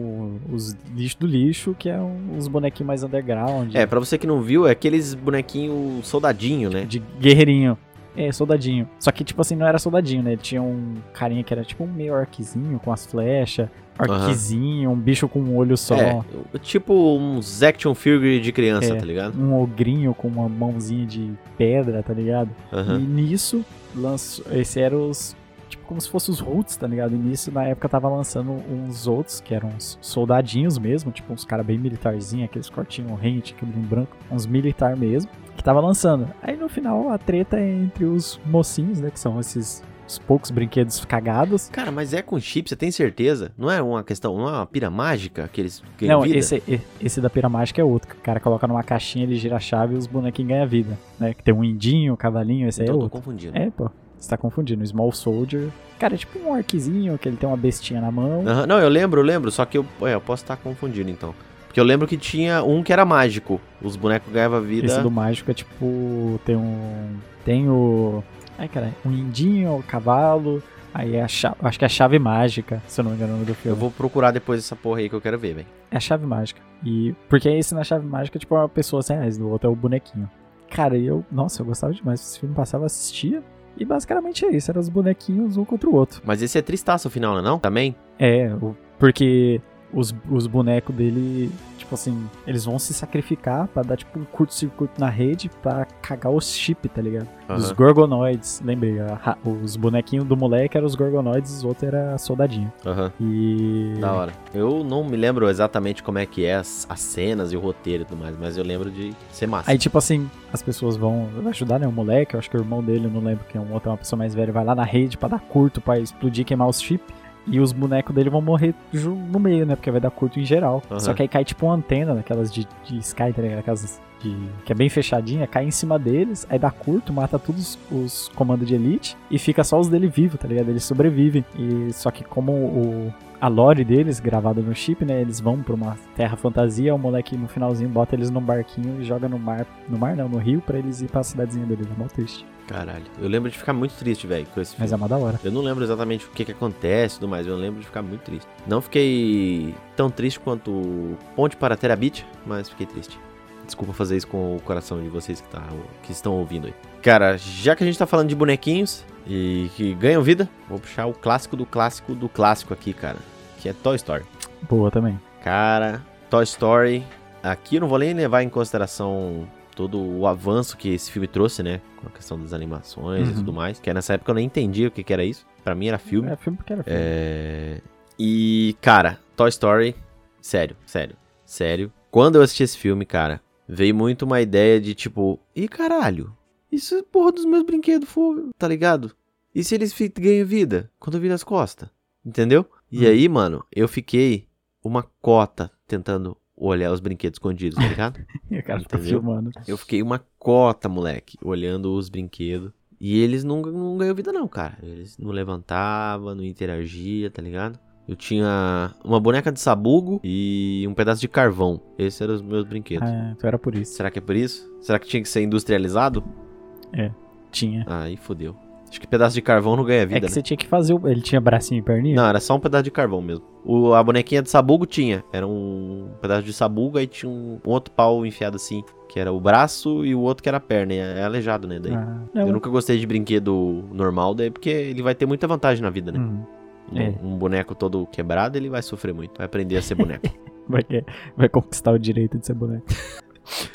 os lixo do lixo, que é um- os bonequinhos mais underground. É, pra você que não viu, é aqueles bonequinhos soldadinho, né? De guerreirinho. É, soldadinho. Só que, tipo assim, não era soldadinho, né? Ele tinha um carinha que era tipo um meio arquezinho com as flechas. Arquizinho, um bicho com um olho só. É, tipo uns action figure de criança, É. tá ligado? Um ogrinho com uma mãozinha de pedra, tá ligado? Aham. E nisso, lançou, esse era os. Tipo, como se fossem os roots, tá ligado? E nisso, na época, tava lançando uns outros, que eram uns soldadinhos mesmo, tipo uns caras bem militarzinhos, aqueles cortinhos rente, cabelinho branco, uns militar mesmo, que tava lançando. Aí no final, a treta é entre os mocinhos, né? Que são esses os poucos brinquedos cagados. Cara, mas é com chip, você tem certeza? Não é uma questão, não é uma pira mágica que eles ganham Não, vida? esse, esse da pira mágica é outro, que o cara coloca numa caixinha, ele gira a chave e os bonequinhos ganham vida, né? Que tem um indinho, um cavalinho, esse aí então é eu tô confundindo. É, pô. Você tá confundindo. Small Soldier. Cara, é tipo um arquezinho que ele tem uma bestinha na mão. Não, eu lembro, eu lembro, só que eu, é, eu posso estar confundindo então. Porque eu lembro que tinha um que era mágico. Os bonecos ganhavam vida. Esse do mágico é tipo. Tem um. Tem o. Ai, cara. Um indinho, o cavalo. Aí é a chave. Acho que é a chave mágica, se eu não me engano o nome do Eu filme. vou procurar depois essa porra aí que eu quero ver, velho. É a chave mágica. E. Porque esse na chave mágica, tipo, é uma pessoa sem reais, do outro é o bonequinho. Cara, eu. Nossa, eu gostava demais. Esse filme passava, eu assistia. E basicamente é isso. Eram os bonequinhos um contra o outro. Mas esse é tristaço o final, não é não? Também? É, porque os, os bonecos dele, tipo assim, eles vão se sacrificar pra dar tipo um curto-circuito na rede pra cagar os chip, tá ligado? Os Aham. Gorgonoids, lembrei, a os bonequinhos do moleque eram os Gorgonoids, os outros era soldadinho. Aham. E. Da hora. Eu não me lembro exatamente como é que é as, as cenas e o roteiro e tudo mais, mas eu lembro de ser massa. Aí, tipo assim, as pessoas vão ajudar, né? O moleque, eu acho que o irmão dele, eu não lembro quem é um outro, é uma pessoa mais velha, vai lá na rede pra dar curto, pra explodir e queimar os chip. E os bonecos dele vão morrer no meio, né? Porque vai dar curto em geral. Aham. Só que aí cai tipo uma antena daquelas de, de Sky, tá ligado? Aquelas de, que é bem fechadinha, cai em cima deles, aí dá curto, mata todos os comandos de elite e fica só os dele vivos, tá ligado? Eles sobrevivem. E só que como o. A lore deles, gravada no chip, né? Eles vão pra uma terra fantasia, o moleque no finalzinho bota eles num barquinho e joga no mar. No mar não, no rio, pra eles ir pra cidadezinha deles. É mó triste. Caralho. Eu lembro de ficar muito triste, velho, com esse filme. Mas é uma da hora. Eu não lembro exatamente o que, que acontece e tudo mais, eu lembro de ficar muito triste. Não fiquei tão triste quanto Ponte para Terabit, mas fiquei triste. Desculpa fazer isso com o coração de vocês que, tá, que estão ouvindo aí. Cara, já que a gente tá falando de bonequinhos e que ganham vida, vou puxar o clássico do clássico do clássico aqui, cara. Que é Toy Story. Boa também. Cara, Toy Story. Aqui eu não vou nem levar em consideração todo o avanço que esse filme trouxe, né? Com a questão das animações e Uhum. tudo mais. Que nessa época eu nem entendia o que, que era isso. Pra mim era filme. É filme porque era filme. É... E, cara, Toy Story, sério, sério, sério. Quando eu assisti esse filme, cara, veio muito uma ideia de tipo, e caralho, isso é porra dos meus brinquedos, fogo, tá ligado? E se eles ganham vida quando eu viro as costas? Entendeu? E Hum. aí, mano, eu fiquei uma cota tentando olhar os brinquedos escondidos, tá ligado? E o cara tá filmando. Eu fiquei uma cota, moleque, olhando os brinquedos. E eles não, não ganhou vida, não, cara. Eles não levantavam, não interagia, tá ligado? Eu tinha uma boneca de sabugo e um pedaço de carvão. Esses eram os meus brinquedos. É, então era por isso. Será que é por isso? Será que tinha que ser industrializado? Tinha. Aí fodeu. Acho que pedaço de carvão não ganha É vida, que né? você tinha que fazer o... Ele tinha bracinho e perninha? Não, era só um pedaço de carvão mesmo. O, a bonequinha de sabugo tinha. Era um pedaço de sabugo, aí tinha um, um outro pau enfiado assim. Que era o braço e o outro que era a perna. É aleijado, né? Daí. Ah, Eu não. nunca gostei de brinquedo normal, daí porque ele vai ter muita vantagem na vida, né? Hum, Um, é. um boneco todo quebrado, ele vai sofrer muito. Vai aprender a ser boneco. vai, que- vai conquistar o direito de ser boneco.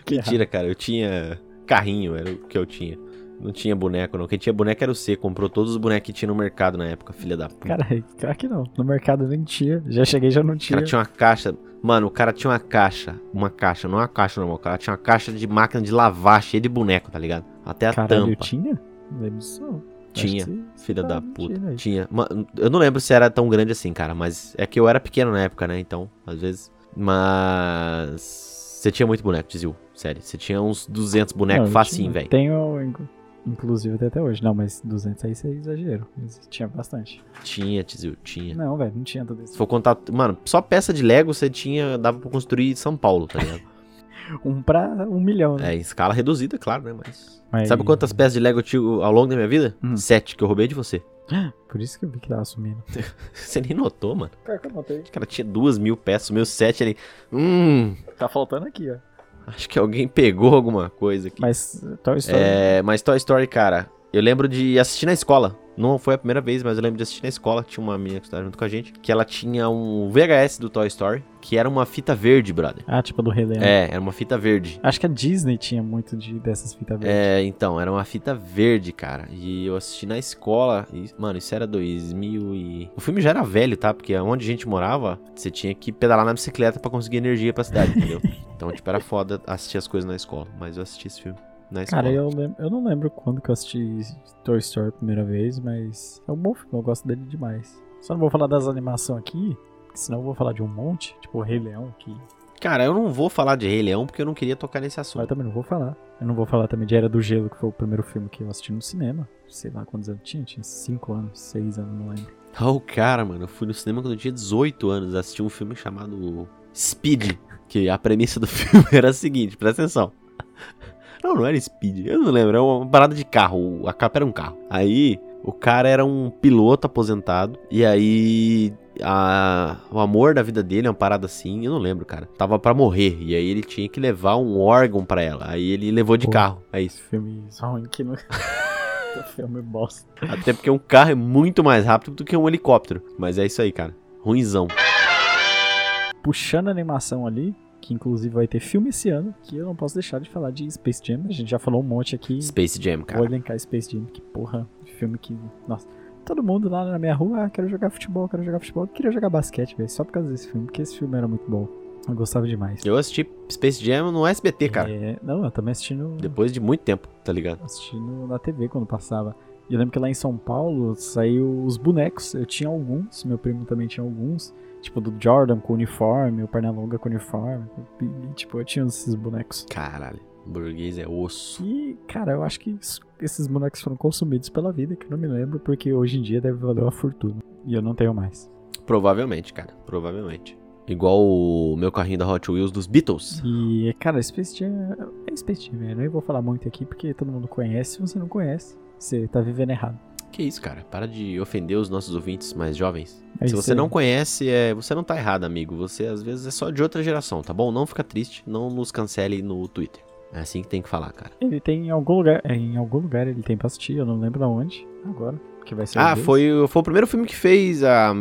Que Mentira, cara. Eu tinha carrinho, era o que eu tinha. Não tinha boneco, não. Quem tinha boneco era o C. Comprou todos os bonecos que tinha no mercado na época, filha da puta. Cara, claro que não. No mercado nem tinha. Já cheguei já não o tinha. cara tinha uma caixa. Mano, o cara tinha uma caixa. Uma caixa, não uma caixa normal. O cara tinha uma caixa de máquina de lavar cheia de boneco, tá ligado? Até a Caralho, tampa. tinha? Não lembro disso, não. Tinha, você- Filha da puta. Tinha. Ma- Eu não lembro se era tão grande assim, cara, mas é que eu era pequeno na época, né? Então, às vezes. Mas. Você tinha muito boneco, Tizil. Sério. Você tinha uns 200 Não, bonecos eu facinho, tinha- velho. Tenho, inc- inclusive, até- hoje. Não, mas 200 aí é exagero. Mas tinha bastante. Tinha, Tizil, tinha. Não, velho, não tinha tudo Se isso. for contar. Mano, só peça de Lego você tinha. Dava pra construir São Paulo, tá ligado? Um pra um milhão, né? é, em escala reduzida, claro, né? Mas. Mas- Sabe quantas peças de Lego eu tinha ao longo da minha vida? Hum. Sete, que eu roubei de você. Por isso que eu vi que tava sumindo. Você nem notou, mano. Cara, que eu notei. O cara tinha duas mil peças, o meu sete ali. Hum. Tá faltando aqui, ó. Acho que alguém pegou alguma coisa aqui. Mas Toy Story. É, mas Toy Story, cara, eu lembro de assistir na escola. Não foi a primeira vez, mas eu lembro de assistir na escola. Tinha uma menina que estava junto com a gente, que ela tinha um VHS do Toy Story, que era uma fita verde, brother. Ah, tipo do Rei Leão. É, era uma fita verde. Acho que a Disney tinha muito de, dessas fitas verdes. É, então, era uma fita verde, cara. E eu assisti na escola. E, mano, isso era 2000 e... O filme já era velho, tá? Porque onde a gente morava, você tinha que pedalar na bicicleta pra conseguir energia pra cidade, entendeu? Então, tipo, era foda assistir as coisas na escola. Mas eu assisti esse filme na escola. Cara, eu, eu não lembro quando que eu assisti Toy Story a primeira vez, mas é um bom filme, eu gosto dele demais. Só não vou falar das animações aqui, senão eu vou falar de um monte, tipo o Rei Leão, que Cara, eu não vou falar de Rei Leão porque eu não queria tocar nesse mas assunto. eu também não vou falar. Eu não vou falar também de Era do Gelo, que foi o primeiro filme que eu assisti no cinema. Sei lá quantos anos tinha, tinha 5 anos, 6 anos, não lembro. Oh, cara, mano, eu fui no cinema quando eu tinha 18 anos, assisti um filme chamado Speed, que a premissa do filme era a seguinte, presta atenção. Não, não era Speed, eu não lembro, era uma parada de carro, a capa era um carro. Aí, o cara era um piloto aposentado, e aí a- o amor da vida dele, uma parada assim, eu não lembro, cara, tava pra morrer, e aí ele tinha que levar um órgão pra ela, aí ele levou de Pô. carro, é isso. Filme ruim que não. Filme bosta. Até porque um carro é muito mais rápido do que um helicóptero, mas é isso aí, cara, ruinzão. Puxando a animação ali, que inclusive vai ter filme esse ano, que eu não posso deixar de falar de Space Jam. A gente já falou um monte aqui. Space Jam, Vou cara. elencar Space Jam, que porra, filme que. Nossa. Todo mundo lá na minha rua, ah, quero jogar futebol, quero jogar futebol. Queria jogar basquete, velho, só por causa desse filme, porque esse filme era muito bom. Eu gostava demais. Eu assisti Space Jam no SBT, cara. É, não, eu também assisti no, Depois de muito tempo, tá ligado? assisti no- na TV quando passava. E eu lembro que lá em São Paulo saiu os bonecos. Eu tinha alguns, meu primo também tinha alguns. Tipo, do Jordan com uniforme, o Pernalonga com uniforme. E, tipo, eu tinha esses bonecos. Caralho, burguês é osso. E, cara, eu acho que esses bonecos foram consumidos pela vida, que eu não me lembro, porque hoje em dia deve valer uma fortuna. E eu não tenho mais. Provavelmente, cara, provavelmente. Igual o meu carrinho da Hot Wheels dos Beatles. E, cara, Space Jam é Space Jam, eu nem vou falar muito aqui porque todo mundo conhece. Se você não conhece, você tá vivendo errado. Que isso, cara? Para de ofender os nossos ouvintes mais jovens. É Se você aí. não conhece, é, você não tá errado, amigo. Você às vezes é só de outra geração, tá bom? Não fica triste, não nos cancele no Twitter. É assim que tem que falar, cara. Ele tem em algum lugar, é, em algum lugar ele tem pra assistir, eu não lembro aonde agora, que vai ser Ah, foi, o- foi o primeiro filme que fez a, a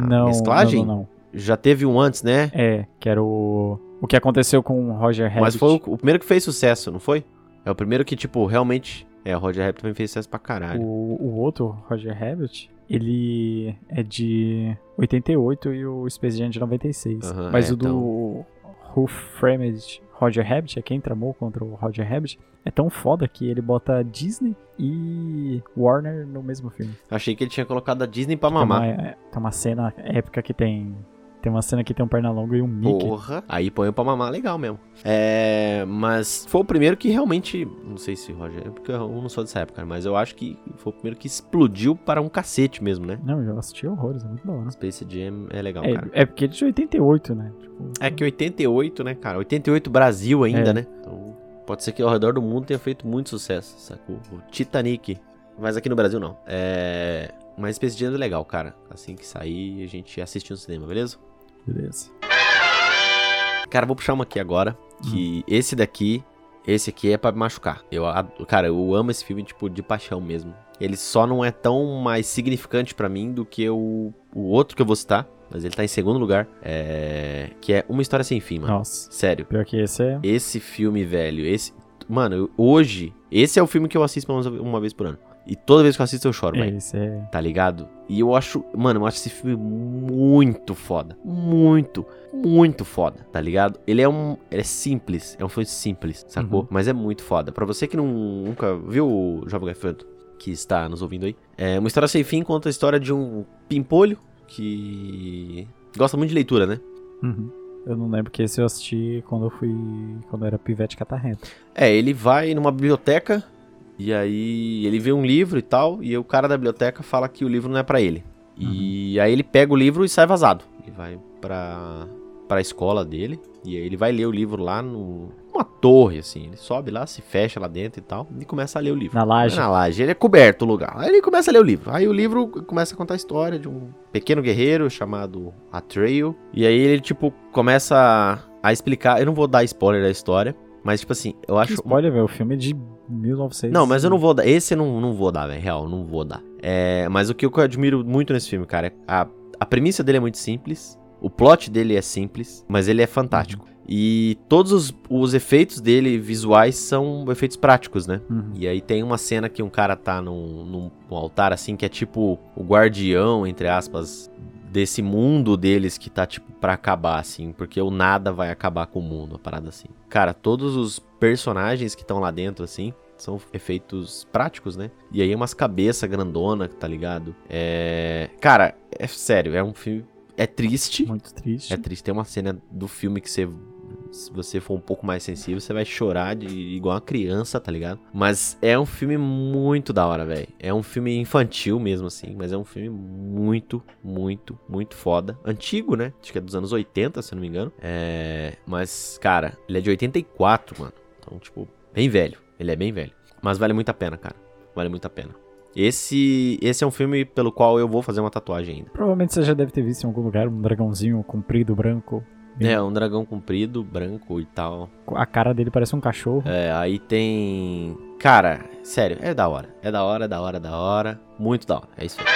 não, mesclagem? Não, não, não. Já teve um antes, né? É, que era o o que aconteceu com o Roger Rabbit. Mas foi o, o primeiro que fez sucesso, não foi? É o primeiro que, tipo, realmente. É, o Roger Rabbit também fez sucesso pra caralho. O, o outro, Roger Rabbit, ele é de 88 e o Space Jam é de 96. Aham, Mas é, o do Who Framed Roger Rabbit, é quem tramou contra o Roger Rabbit, é tão foda que ele bota Disney e Warner no mesmo filme. Achei que ele tinha colocado a Disney pra Tem uma, mamar. é, tem uma cena épica que tem. Tem uma cena que tem um Pernalonga e um Mickey. Porra. Aí põe pra mamar legal mesmo. É. Mas foi o primeiro que realmente. Não sei se Roger. Porque eu não sou dessa época, mas eu acho que foi o primeiro que explodiu para um cacete mesmo, né? Não, eu assisti horrores, é muito da hora. Space Jam é legal, É, cara. é porque é de 88, né? Tipo, É que 88, né, cara? 88 Brasil ainda, É. né? Então, pode ser que ao redor do mundo tenha feito muito sucesso, sacou? O Titanic. Mas aqui no Brasil não. É. Mas Space Jam é legal, cara. Assim que sair, a gente assiste no cinema, beleza? Beleza. Cara, vou puxar uma aqui agora. Que esse daqui. Esse aqui é pra me machucar. Eu, cara, eu amo esse filme, tipo, de paixão mesmo. Ele só não é tão mais significante pra mim do que o, o outro que eu vou citar. Mas ele tá em segundo lugar. É. Que é Uma História Sem Fim, mano. Nossa. Sério. Pior que esse é. Esse filme, velho, esse. Mano, eu- hoje, esse é o filme que eu assisto uma vez por ano. E toda vez que eu assisto eu choro, velho. Esse é. Tá ligado? E eu acho. Mano, eu acho esse filme muito foda. Muito, muito foda, tá ligado? Ele é um. Ele é simples. É um filme simples, sacou? Uhum. Mas é muito foda. Pra você que não, nunca viu o Jovem Gafanhoto, que está nos ouvindo aí, é uma história sem fim conta a história de um pimpolho que. Gosta muito de leitura, né? Uhum. Eu não lembro que esse eu assisti quando eu fui. Quando eu era pivete catarrento. É, ele vai numa biblioteca e aí ele vê um livro e tal, e o cara da biblioteca fala que o livro não é pra ele. E aí ele pega o livro e sai vazado. Ele vai pra, pra escola dele, e aí ele vai ler o livro lá no, numa torre, assim. Ele sobe lá, se fecha lá dentro e tal, e começa a ler o livro. Na laje. Na laje, ele é coberto o lugar. Aí ele começa a ler o livro. Aí o livro começa a contar a história de um pequeno guerreiro chamado Atreyu. E aí ele, tipo, começa a, explicar. Eu não vou dar spoiler da história, mas, tipo assim, eu Que acho. spoiler, velho. O filme é de 1900. Não, mas eu não vou dar. Esse eu não, não vou dar, velho. Real, não vou dar. É, mas o que eu admiro muito nesse filme, cara, é a, a premissa dele é muito simples. O plot dele é simples, mas ele é fantástico. E todos os, os efeitos dele visuais são efeitos práticos, né? Uhum. E aí tem uma cena que um cara tá num, num, num altar assim, que é tipo o guardião, entre aspas, desse mundo deles que tá tipo pra acabar assim, porque o nada vai acabar com o mundo, uma parada assim. Cara, todos os personagens que estão lá dentro assim, são efeitos práticos, né? E aí umas cabeça grandona, tá ligado? É, cara, é sério, é um filme é triste. Muito triste. É triste. Tem uma cena do filme que você. Se você for um pouco mais sensível, você vai chorar de igual uma criança, tá ligado? Mas é um filme muito da hora, velho. É um filme infantil mesmo, assim. Mas é um filme muito, muito, muito foda. Antigo, né? Acho que é dos anos 80, se eu não me engano. É. Mas, cara, ele é de 84, mano. Então, tipo, bem velho. Ele é bem velho. Mas vale muito a pena, cara. Vale muito a pena. Esse, esse é um filme pelo qual eu vou fazer uma tatuagem ainda. Provavelmente você já deve ter visto em algum lugar um dragãozinho comprido, branco. Bem- É, um dragão comprido, branco e tal. A cara dele parece um cachorro. É, aí tem. Cara, sério, é da hora. É da hora, é da hora, é da hora. Muito da hora. É isso aí.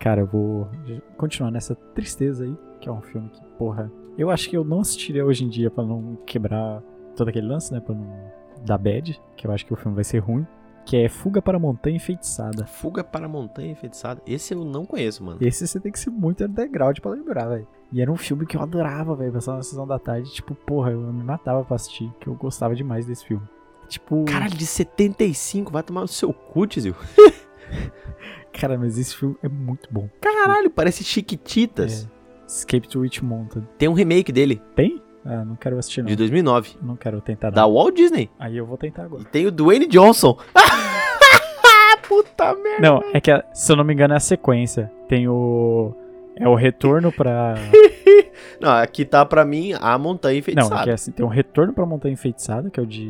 Cara, eu vou continuar nessa tristeza aí, que é um filme que, porra, eu acho que eu não assistiria hoje em dia pra não quebrar todo aquele lance, né, pra não dar bad, que eu acho que o filme vai ser ruim, que é Fuga para a Montanha Enfeitiçada. Fuga para a Montanha Enfeitiçada. Esse eu não conheço, mano. Esse você tem que ser muito underground pra lembrar, velho. E era um filme que eu adorava, velho, passava na sessão da tarde, tipo, porra, eu me matava pra assistir, que eu gostava demais desse filme. Tipo. Caralho, de 75, vai tomar no seu cu, tio. Cara, mas esse filme é muito bom. Caralho, parece Chiquititas. É. Escape to Witch Mountain. Tem um remake dele, Tem? Ah, não quero assistir, não. de 2009, Não quero tentar, da não. Walt Disney. Aí eu vou tentar E agora. tem o Dwayne Johnson. Puta merda. Não, é que, se eu não me engano, é a sequência. Tem o. É o retorno pra. Não, aqui tá pra mim a montanha Não, enfeitiçada. é que é assim, tem o retorno pra Montanha Enfeitiçada, que é o de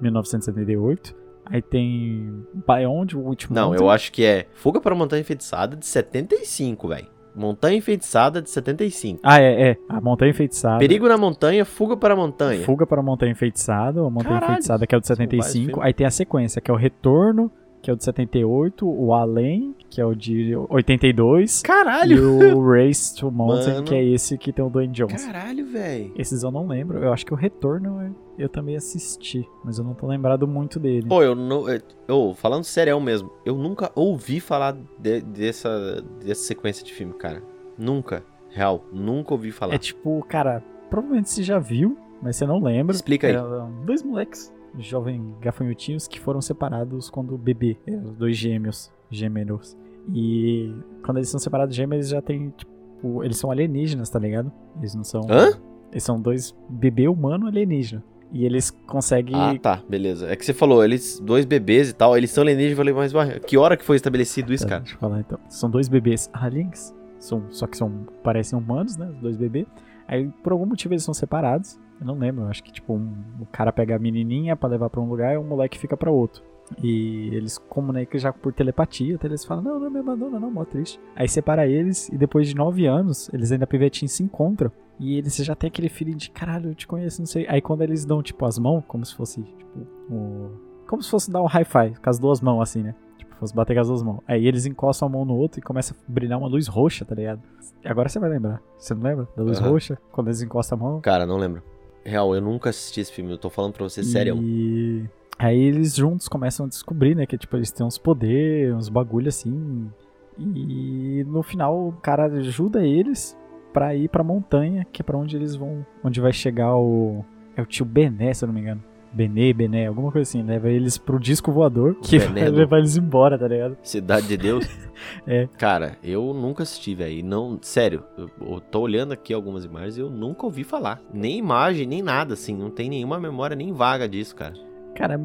1978. Aí tem Beyond Witch Não, Mountain. eu acho que é Fuga para a Montanha Enfeitiçada de 75, velho. Montanha Enfeitiçada de 75. Ah, é, é. A Montanha Enfeitiçada. Perigo na montanha, fuga para a montanha. Fuga para a Montanha Enfeitiçada, a Montanha Caralho, Enfeitiçada que é o de são vários 75. filmes. Aí tem a sequência, que é o Retorno, que é o de 78, o Além, que é o de 82, e Caralho! o Race to Mountain, Mano. que é esse que tem o Dwayne Johnson. Caralho, velho. Esses eu não lembro. Eu acho que o Retorno eu- eu também assisti, mas eu não tô lembrado muito dele. Pô, eu não. Eu, eu- falando sério mesmo, eu nunca ouvi falar de- dessa, dessa sequência de filme, cara. Nunca. Real, nunca ouvi falar. É tipo, cara, provavelmente você já viu, mas você não lembra. Explica aí. Eram dois moleques, jovem gafanhotinhos, que foram separados quando bebê. Eram os dois gêmeos, gêmeos. E quando eles são separados gêmeos, eles já têm, tipo, eles são alienígenas, tá ligado? Eles não são... Hã? Eles são dois bebê humano alienígena. E eles conseguem... Ah, tá, beleza. É que você falou, eles, dois bebês e tal, eles são alienígenas, falei, mas que hora que foi estabelecido isso, Tá, cara? Deixa eu falar então. São dois bebês aliens, são, só que são parecem humanos, né? Os dois bebês. Aí por algum motivo eles são separados. Eu não lembro, eu acho que tipo um, o cara pega a menininha pra levar pra um lugar e o moleque fica pra outro. E eles comunicam já por telepatia, até eles falam, não, não me abandona não, mó triste. Aí separa eles e depois de nove anos, eles ainda pivetinhos se encontram. E eles já tem aquele feeling de caralho, eu te conheço, não sei. Aí quando eles dão, tipo, as mãos, como se fosse, tipo, o... Como se fosse dar um hi-fi, com as duas mãos, assim, né? Tipo, fosse bater com as duas mãos. Aí eles encostam a mão no outro e começa a brilhar uma luz roxa, tá ligado? Agora você vai lembrar. Você não lembra da luz Aham. roxa? Quando eles encostam a mão. Cara, não lembro. Real, eu nunca assisti esse filme, eu tô falando pra você sério. E aí eles juntos começam a descobrir, né? Que tipo, eles têm uns poderes, uns bagulho assim. E no final o cara ajuda eles pra ir pra montanha, que é pra onde eles vão. Onde vai chegar o. É o tio Bené, se eu não me engano. Benê, Bené, alguma coisa assim. Leva eles pro disco voador, que Bené vai do- levar eles embora, tá ligado? Cidade de Deus? É. Cara, eu nunca assisti, velho. Não, sério, eu, eu tô olhando aqui algumas imagens e eu nunca ouvi falar. Nem imagem, nem nada, assim. Não tem nenhuma memória nem vaga disso, cara. Cara,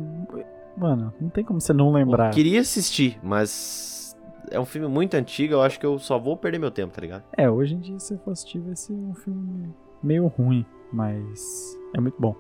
mano, não tem como você não lembrar. Eu queria assistir, mas é um filme muito antigo, eu acho que eu só vou perder meu tempo, tá ligado? É, hoje em dia, se for assistir, vai ser um filme meio ruim, mas é muito bom.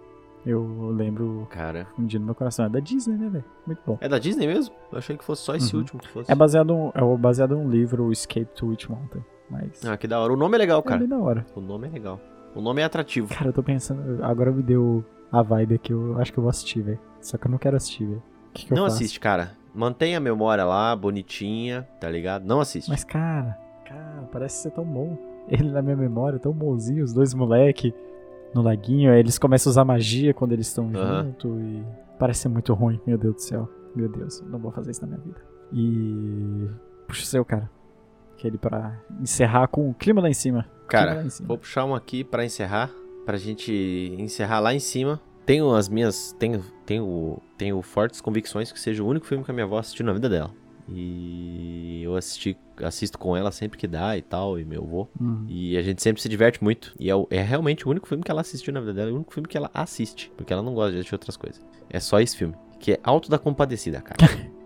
Eu lembro Cara, um dia no meu coração. É da Disney, né, velho? Muito bom. é da Disney mesmo? Eu achei que fosse só esse Uhum. último que fosse. É baseado, é baseado num livro, o Escape to Witch Mountain. Mas Ah, que da hora. O nome é legal, é cara. bem da hora. O nome é legal. O nome é atrativo. Cara, eu tô pensando, agora me deu a vibe aqui, eu acho que eu vou assistir, velho. Só que eu não quero assistir, velho. O que, que eu Não assiste, cara. Mantenha a memória lá, bonitinha, tá ligado? Não assiste. Mas, cara, cara, parece ser tão bom. Ele na minha memória, tão bonzinho, os dois moleque no laguinho. Aí eles começam a usar magia quando eles estão Aham. junto e parece ser muito ruim, meu Deus do céu. Meu Deus, não vou fazer isso na minha vida. E puxa o seu, cara. Aquele pra encerrar com o clima lá em cima. Cara, lá em cima. vou puxar um aqui pra encerrar, pra gente encerrar lá em cima. Tenho as minhas, tenho, tenho, tenho fortes convicções que seja o único filme que a minha avó assistiu na vida dela. E eu assisti, assisto com ela sempre que dá e tal, e meu avô. Uhum. E a gente sempre se diverte muito. E é, é realmente o único filme que ela assistiu na vida dela, é o único filme que ela assiste, porque ela não gosta de assistir outras coisas. É só esse filme, que é Alto da Compadecida, cara.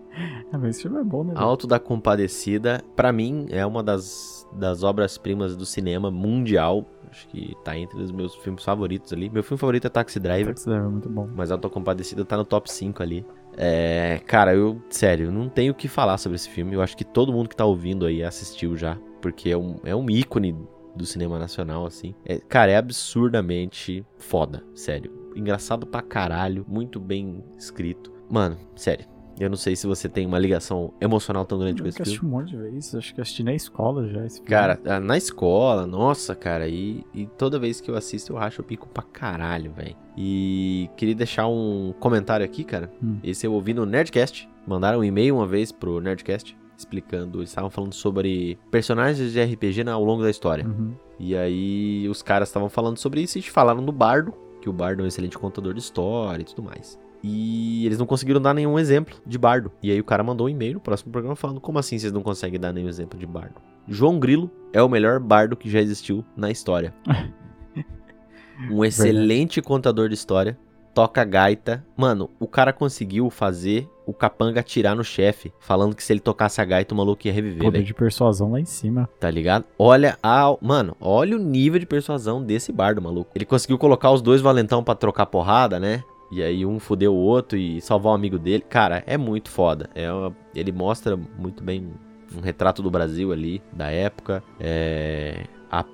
Ah, mas esse filme é bom, né? Alto da Compadecida, pra mim, é uma das, das obras-primas do cinema mundial. Acho que tá entre os meus filmes favoritos ali. Meu filme favorito é Taxi Driver, Taxi Driver é muito bom. mas Alto da Compadecida tá no top 5 ali. É, cara, eu, sério, não tenho o que falar sobre esse filme. Eu acho que todo mundo que tá ouvindo aí assistiu já, porque é um, é um ícone do cinema nacional, assim. É, cara, é absurdamente foda, sério. Engraçado pra caralho, muito bem escrito. Mano, sério. Eu não sei se você tem uma ligação emocional tão grande com Eu esse que filme. assisti um monte de vezes, acho que assisti na escola já esse filme. Cara, ah, na escola, nossa, cara, e, e toda vez que eu assisto eu racho o pico pra caralho, velho. E queria deixar um comentário aqui, cara. Hum. Esse eu ouvi no Nerdcast. Mandaram um e-mail uma vez pro Nerdcast explicando, eles estavam falando sobre personagens de RPG ao longo da história. Uhum. E aí os caras estavam falando sobre isso e falaram do Bardo, que o Bardo é um excelente contador de história e tudo mais. E eles não conseguiram dar nenhum exemplo de bardo. E aí o cara mandou um e-mail no próximo programa falando: como assim vocês não conseguem dar nenhum exemplo de bardo? João Grilo é o melhor bardo que já existiu na história. um excelente contador de história. Toca gaita. Mano, o cara conseguiu fazer o capanga atirar no chefe, falando que se ele tocasse a gaita, o maluco ia reviver, Poder velho. de persuasão lá em cima. Tá ligado? Olha a. Mano, olha o nível de persuasão desse bardo, maluco. Ele conseguiu colocar os dois valentão pra trocar porrada, né? E aí um fudeu o outro e salvar um amigo dele. Cara, é muito foda. É uma- Ele mostra muito bem um retrato do Brasil ali, da época. É. a-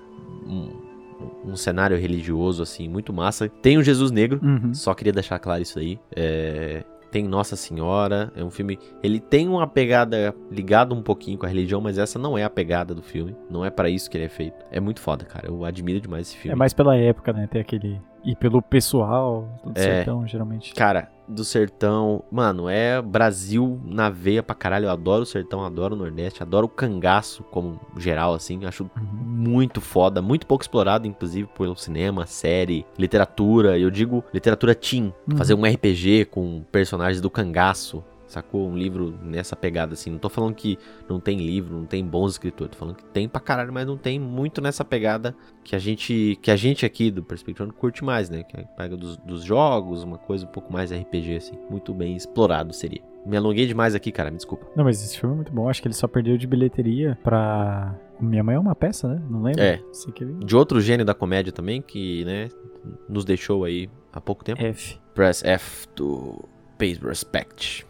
um, um cenário religioso, assim, muito massa. Tem o Jesus Negro. Uhum. Só queria deixar claro isso aí. É, Tem Nossa Senhora. É um filme. Ele tem uma pegada ligada um pouquinho com a religião, mas essa não é a pegada do filme. Não é pra isso que ele é feito. É muito foda, cara. Eu admiro demais esse filme. É mais pela época, né? Tem aquele. E pelo pessoal do É. sertão, geralmente. Cara, do sertão. Mano, é Brasil na veia pra caralho. Eu adoro o sertão, adoro o Nordeste, adoro o cangaço como geral, assim. Acho Uhum. muito foda, muito pouco explorado, inclusive, pelo cinema, série, literatura. Eu digo literatura teen. Uhum. Fazer um RPG com personagens do cangaço. Sacou? Um livro nessa pegada, assim. Não tô falando que não tem livro, não tem bons escritores. Tô falando que tem pra caralho, mas não tem muito nessa pegada que a gente, que a gente aqui do Perspective curte mais, né? Que é a pega dos, dos jogos, uma coisa um pouco mais RPG, assim. Muito bem explorado seria. Me alonguei demais aqui, cara, me desculpa. Não, mas esse filme é muito bom. Acho que ele só perdeu de bilheteria pra. Minha mãe é uma peça, né? Não lembro. É. Ele... De outro gênio da comédia também, que, né, nos deixou aí há pouco tempo. F. Press F to pay respect.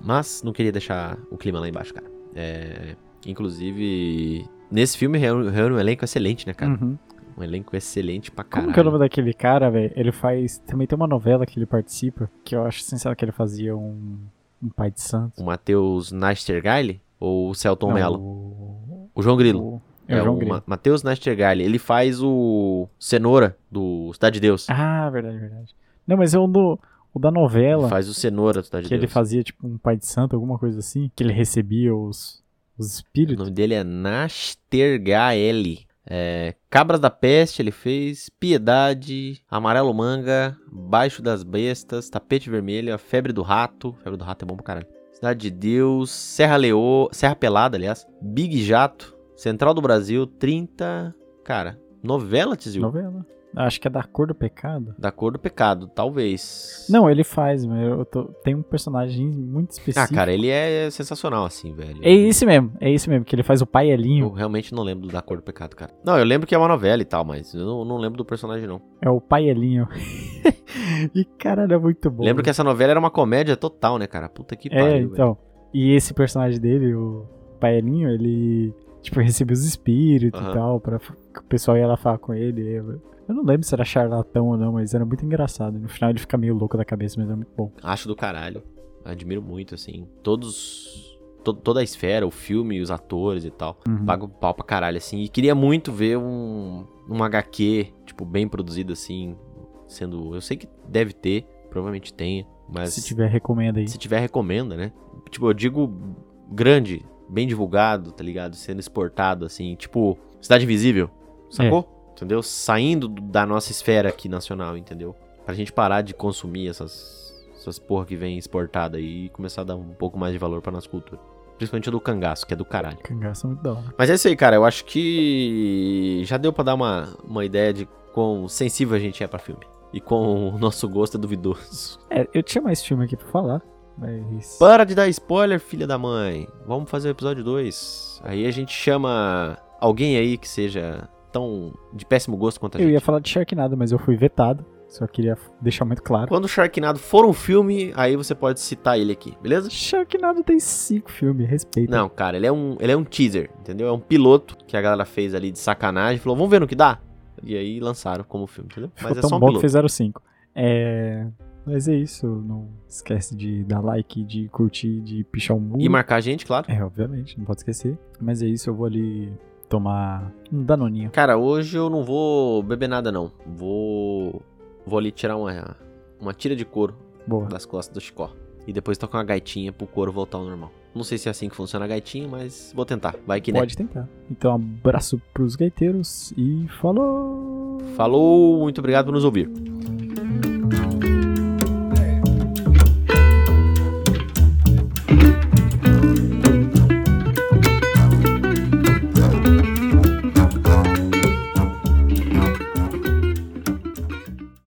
Mas não queria deixar o clima lá embaixo, cara. É, inclusive, nesse filme reúne um elenco excelente, né, cara? Uhum. Um elenco excelente pra caralho. Como que é o nome daquele cara, velho? Ele faz. Também tem uma novela que ele participa, que eu acho sensacional que ele fazia um. Um pai de santo. O Matheus Nastergaile ou o Celton Mello? O... O João Grilo. o- É o João o Grilo. Ma- Matheus Nastergaile. Ele faz o Cenoura do Cidade de Deus. Ah, verdade, verdade. Não, mas é o do. O da novela. Ele faz o Cenoura do Cidade que de ele Deus. fazia tipo um pai de santo, alguma coisa assim. Que ele recebia os. Os O espíritos. nome dele é Nastergaele. É, Cabras da Peste, ele fez Piedade, Amarelo Manga, Baixo das Bestas, Tapete Vermelho, Febre do Rato. Febre do Rato é bom pra caralho. Cidade de Deus, Serra Leô, Serra Pelada, aliás, Big Jato, Central do Brasil, 30. Cara, novela, Tizil? Novela. Acho que é da cor do pecado. Da Cor do Pecado, talvez. Não, ele faz, mas eu tô... tem um personagem muito específico. Ah, cara, ele é sensacional assim, velho. É esse mesmo, é esse mesmo, que ele faz o pai Eu realmente não lembro da Cor do Pecado, cara. Não, eu lembro que é uma novela e tal, mas eu não, não lembro do personagem, não. É o pai Elinho. e caralho, é muito bom. Lembro que essa novela era uma comédia total, né, cara? Puta que pariu. É, velho. então. E esse personagem dele, o pai Elinho, ele, tipo, recebia os espíritos Aham. e tal, pra que o pessoal ia lá falar com ele. Eu, eu não lembro se era charlatão ou não, mas era muito engraçado. No final ele fica meio louco da cabeça, mas é muito bom. Acho do caralho. Admiro muito, assim. Todos. to- toda a esfera, o filme, os atores e tal. Uhum. Pago pau pra caralho, assim. E queria muito ver um. Um HQ, tipo, bem produzido, assim. Sendo. Eu sei que deve ter, provavelmente tenha. Mas. Se tiver, recomenda aí. Se tiver, recomenda, né? Tipo, eu digo grande, bem divulgado, tá ligado? Sendo exportado, assim, tipo, Cidade Invisível, sacou? Entendeu? Saindo do- da nossa esfera aqui nacional, entendeu? Pra gente parar de consumir essas, essas porra que vem exportada e começar a dar um pouco mais de valor pra nossa cultura. Principalmente a do cangaço, que é do caralho. Cangaço é muito da hora. Mas é isso aí, cara. Eu acho que já deu pra dar uma, uma ideia de quão sensível a gente é pra filme. E com o nosso gosto é duvidoso. É, eu tinha mais filme aqui pra falar, mas... Para de dar spoiler, filha da mãe. Vamos fazer o episódio 2. Aí a gente chama alguém aí que seja tão de péssimo gosto quanto a Eu gente. ia falar de Sharknado, mas eu fui vetado. Só queria deixar muito claro. Quando o Sharknado for um filme, aí você pode citar ele aqui, beleza? Sharknado tem cinco filmes, respeita. Não, cara, ele é um, ele é um teaser, entendeu? É um piloto que a galera fez ali de sacanagem, falou, vamos ver no que dá? E aí lançaram como filme, entendeu? Ficou Mas é tão só um bom que piloto. fizeram cinco. É... Mas é isso, não esquece de dar like, de curtir, de pichar o muro. E marcar a gente, claro. É, obviamente, não pode esquecer. Mas é isso, eu vou ali tomar um danoninho. Cara, hoje eu não vou beber nada, não. Vou. Vou ali tirar uma, uma tira de couro Boa. das costas do Chicó. E depois tocar uma gaitinha pro couro voltar ao normal. Não sei se é assim que funciona a gaitinha, mas vou tentar. Vai que né. Pode tentar. Então, abraço pros gaiteiros e falou! Falou, muito obrigado por nos ouvir.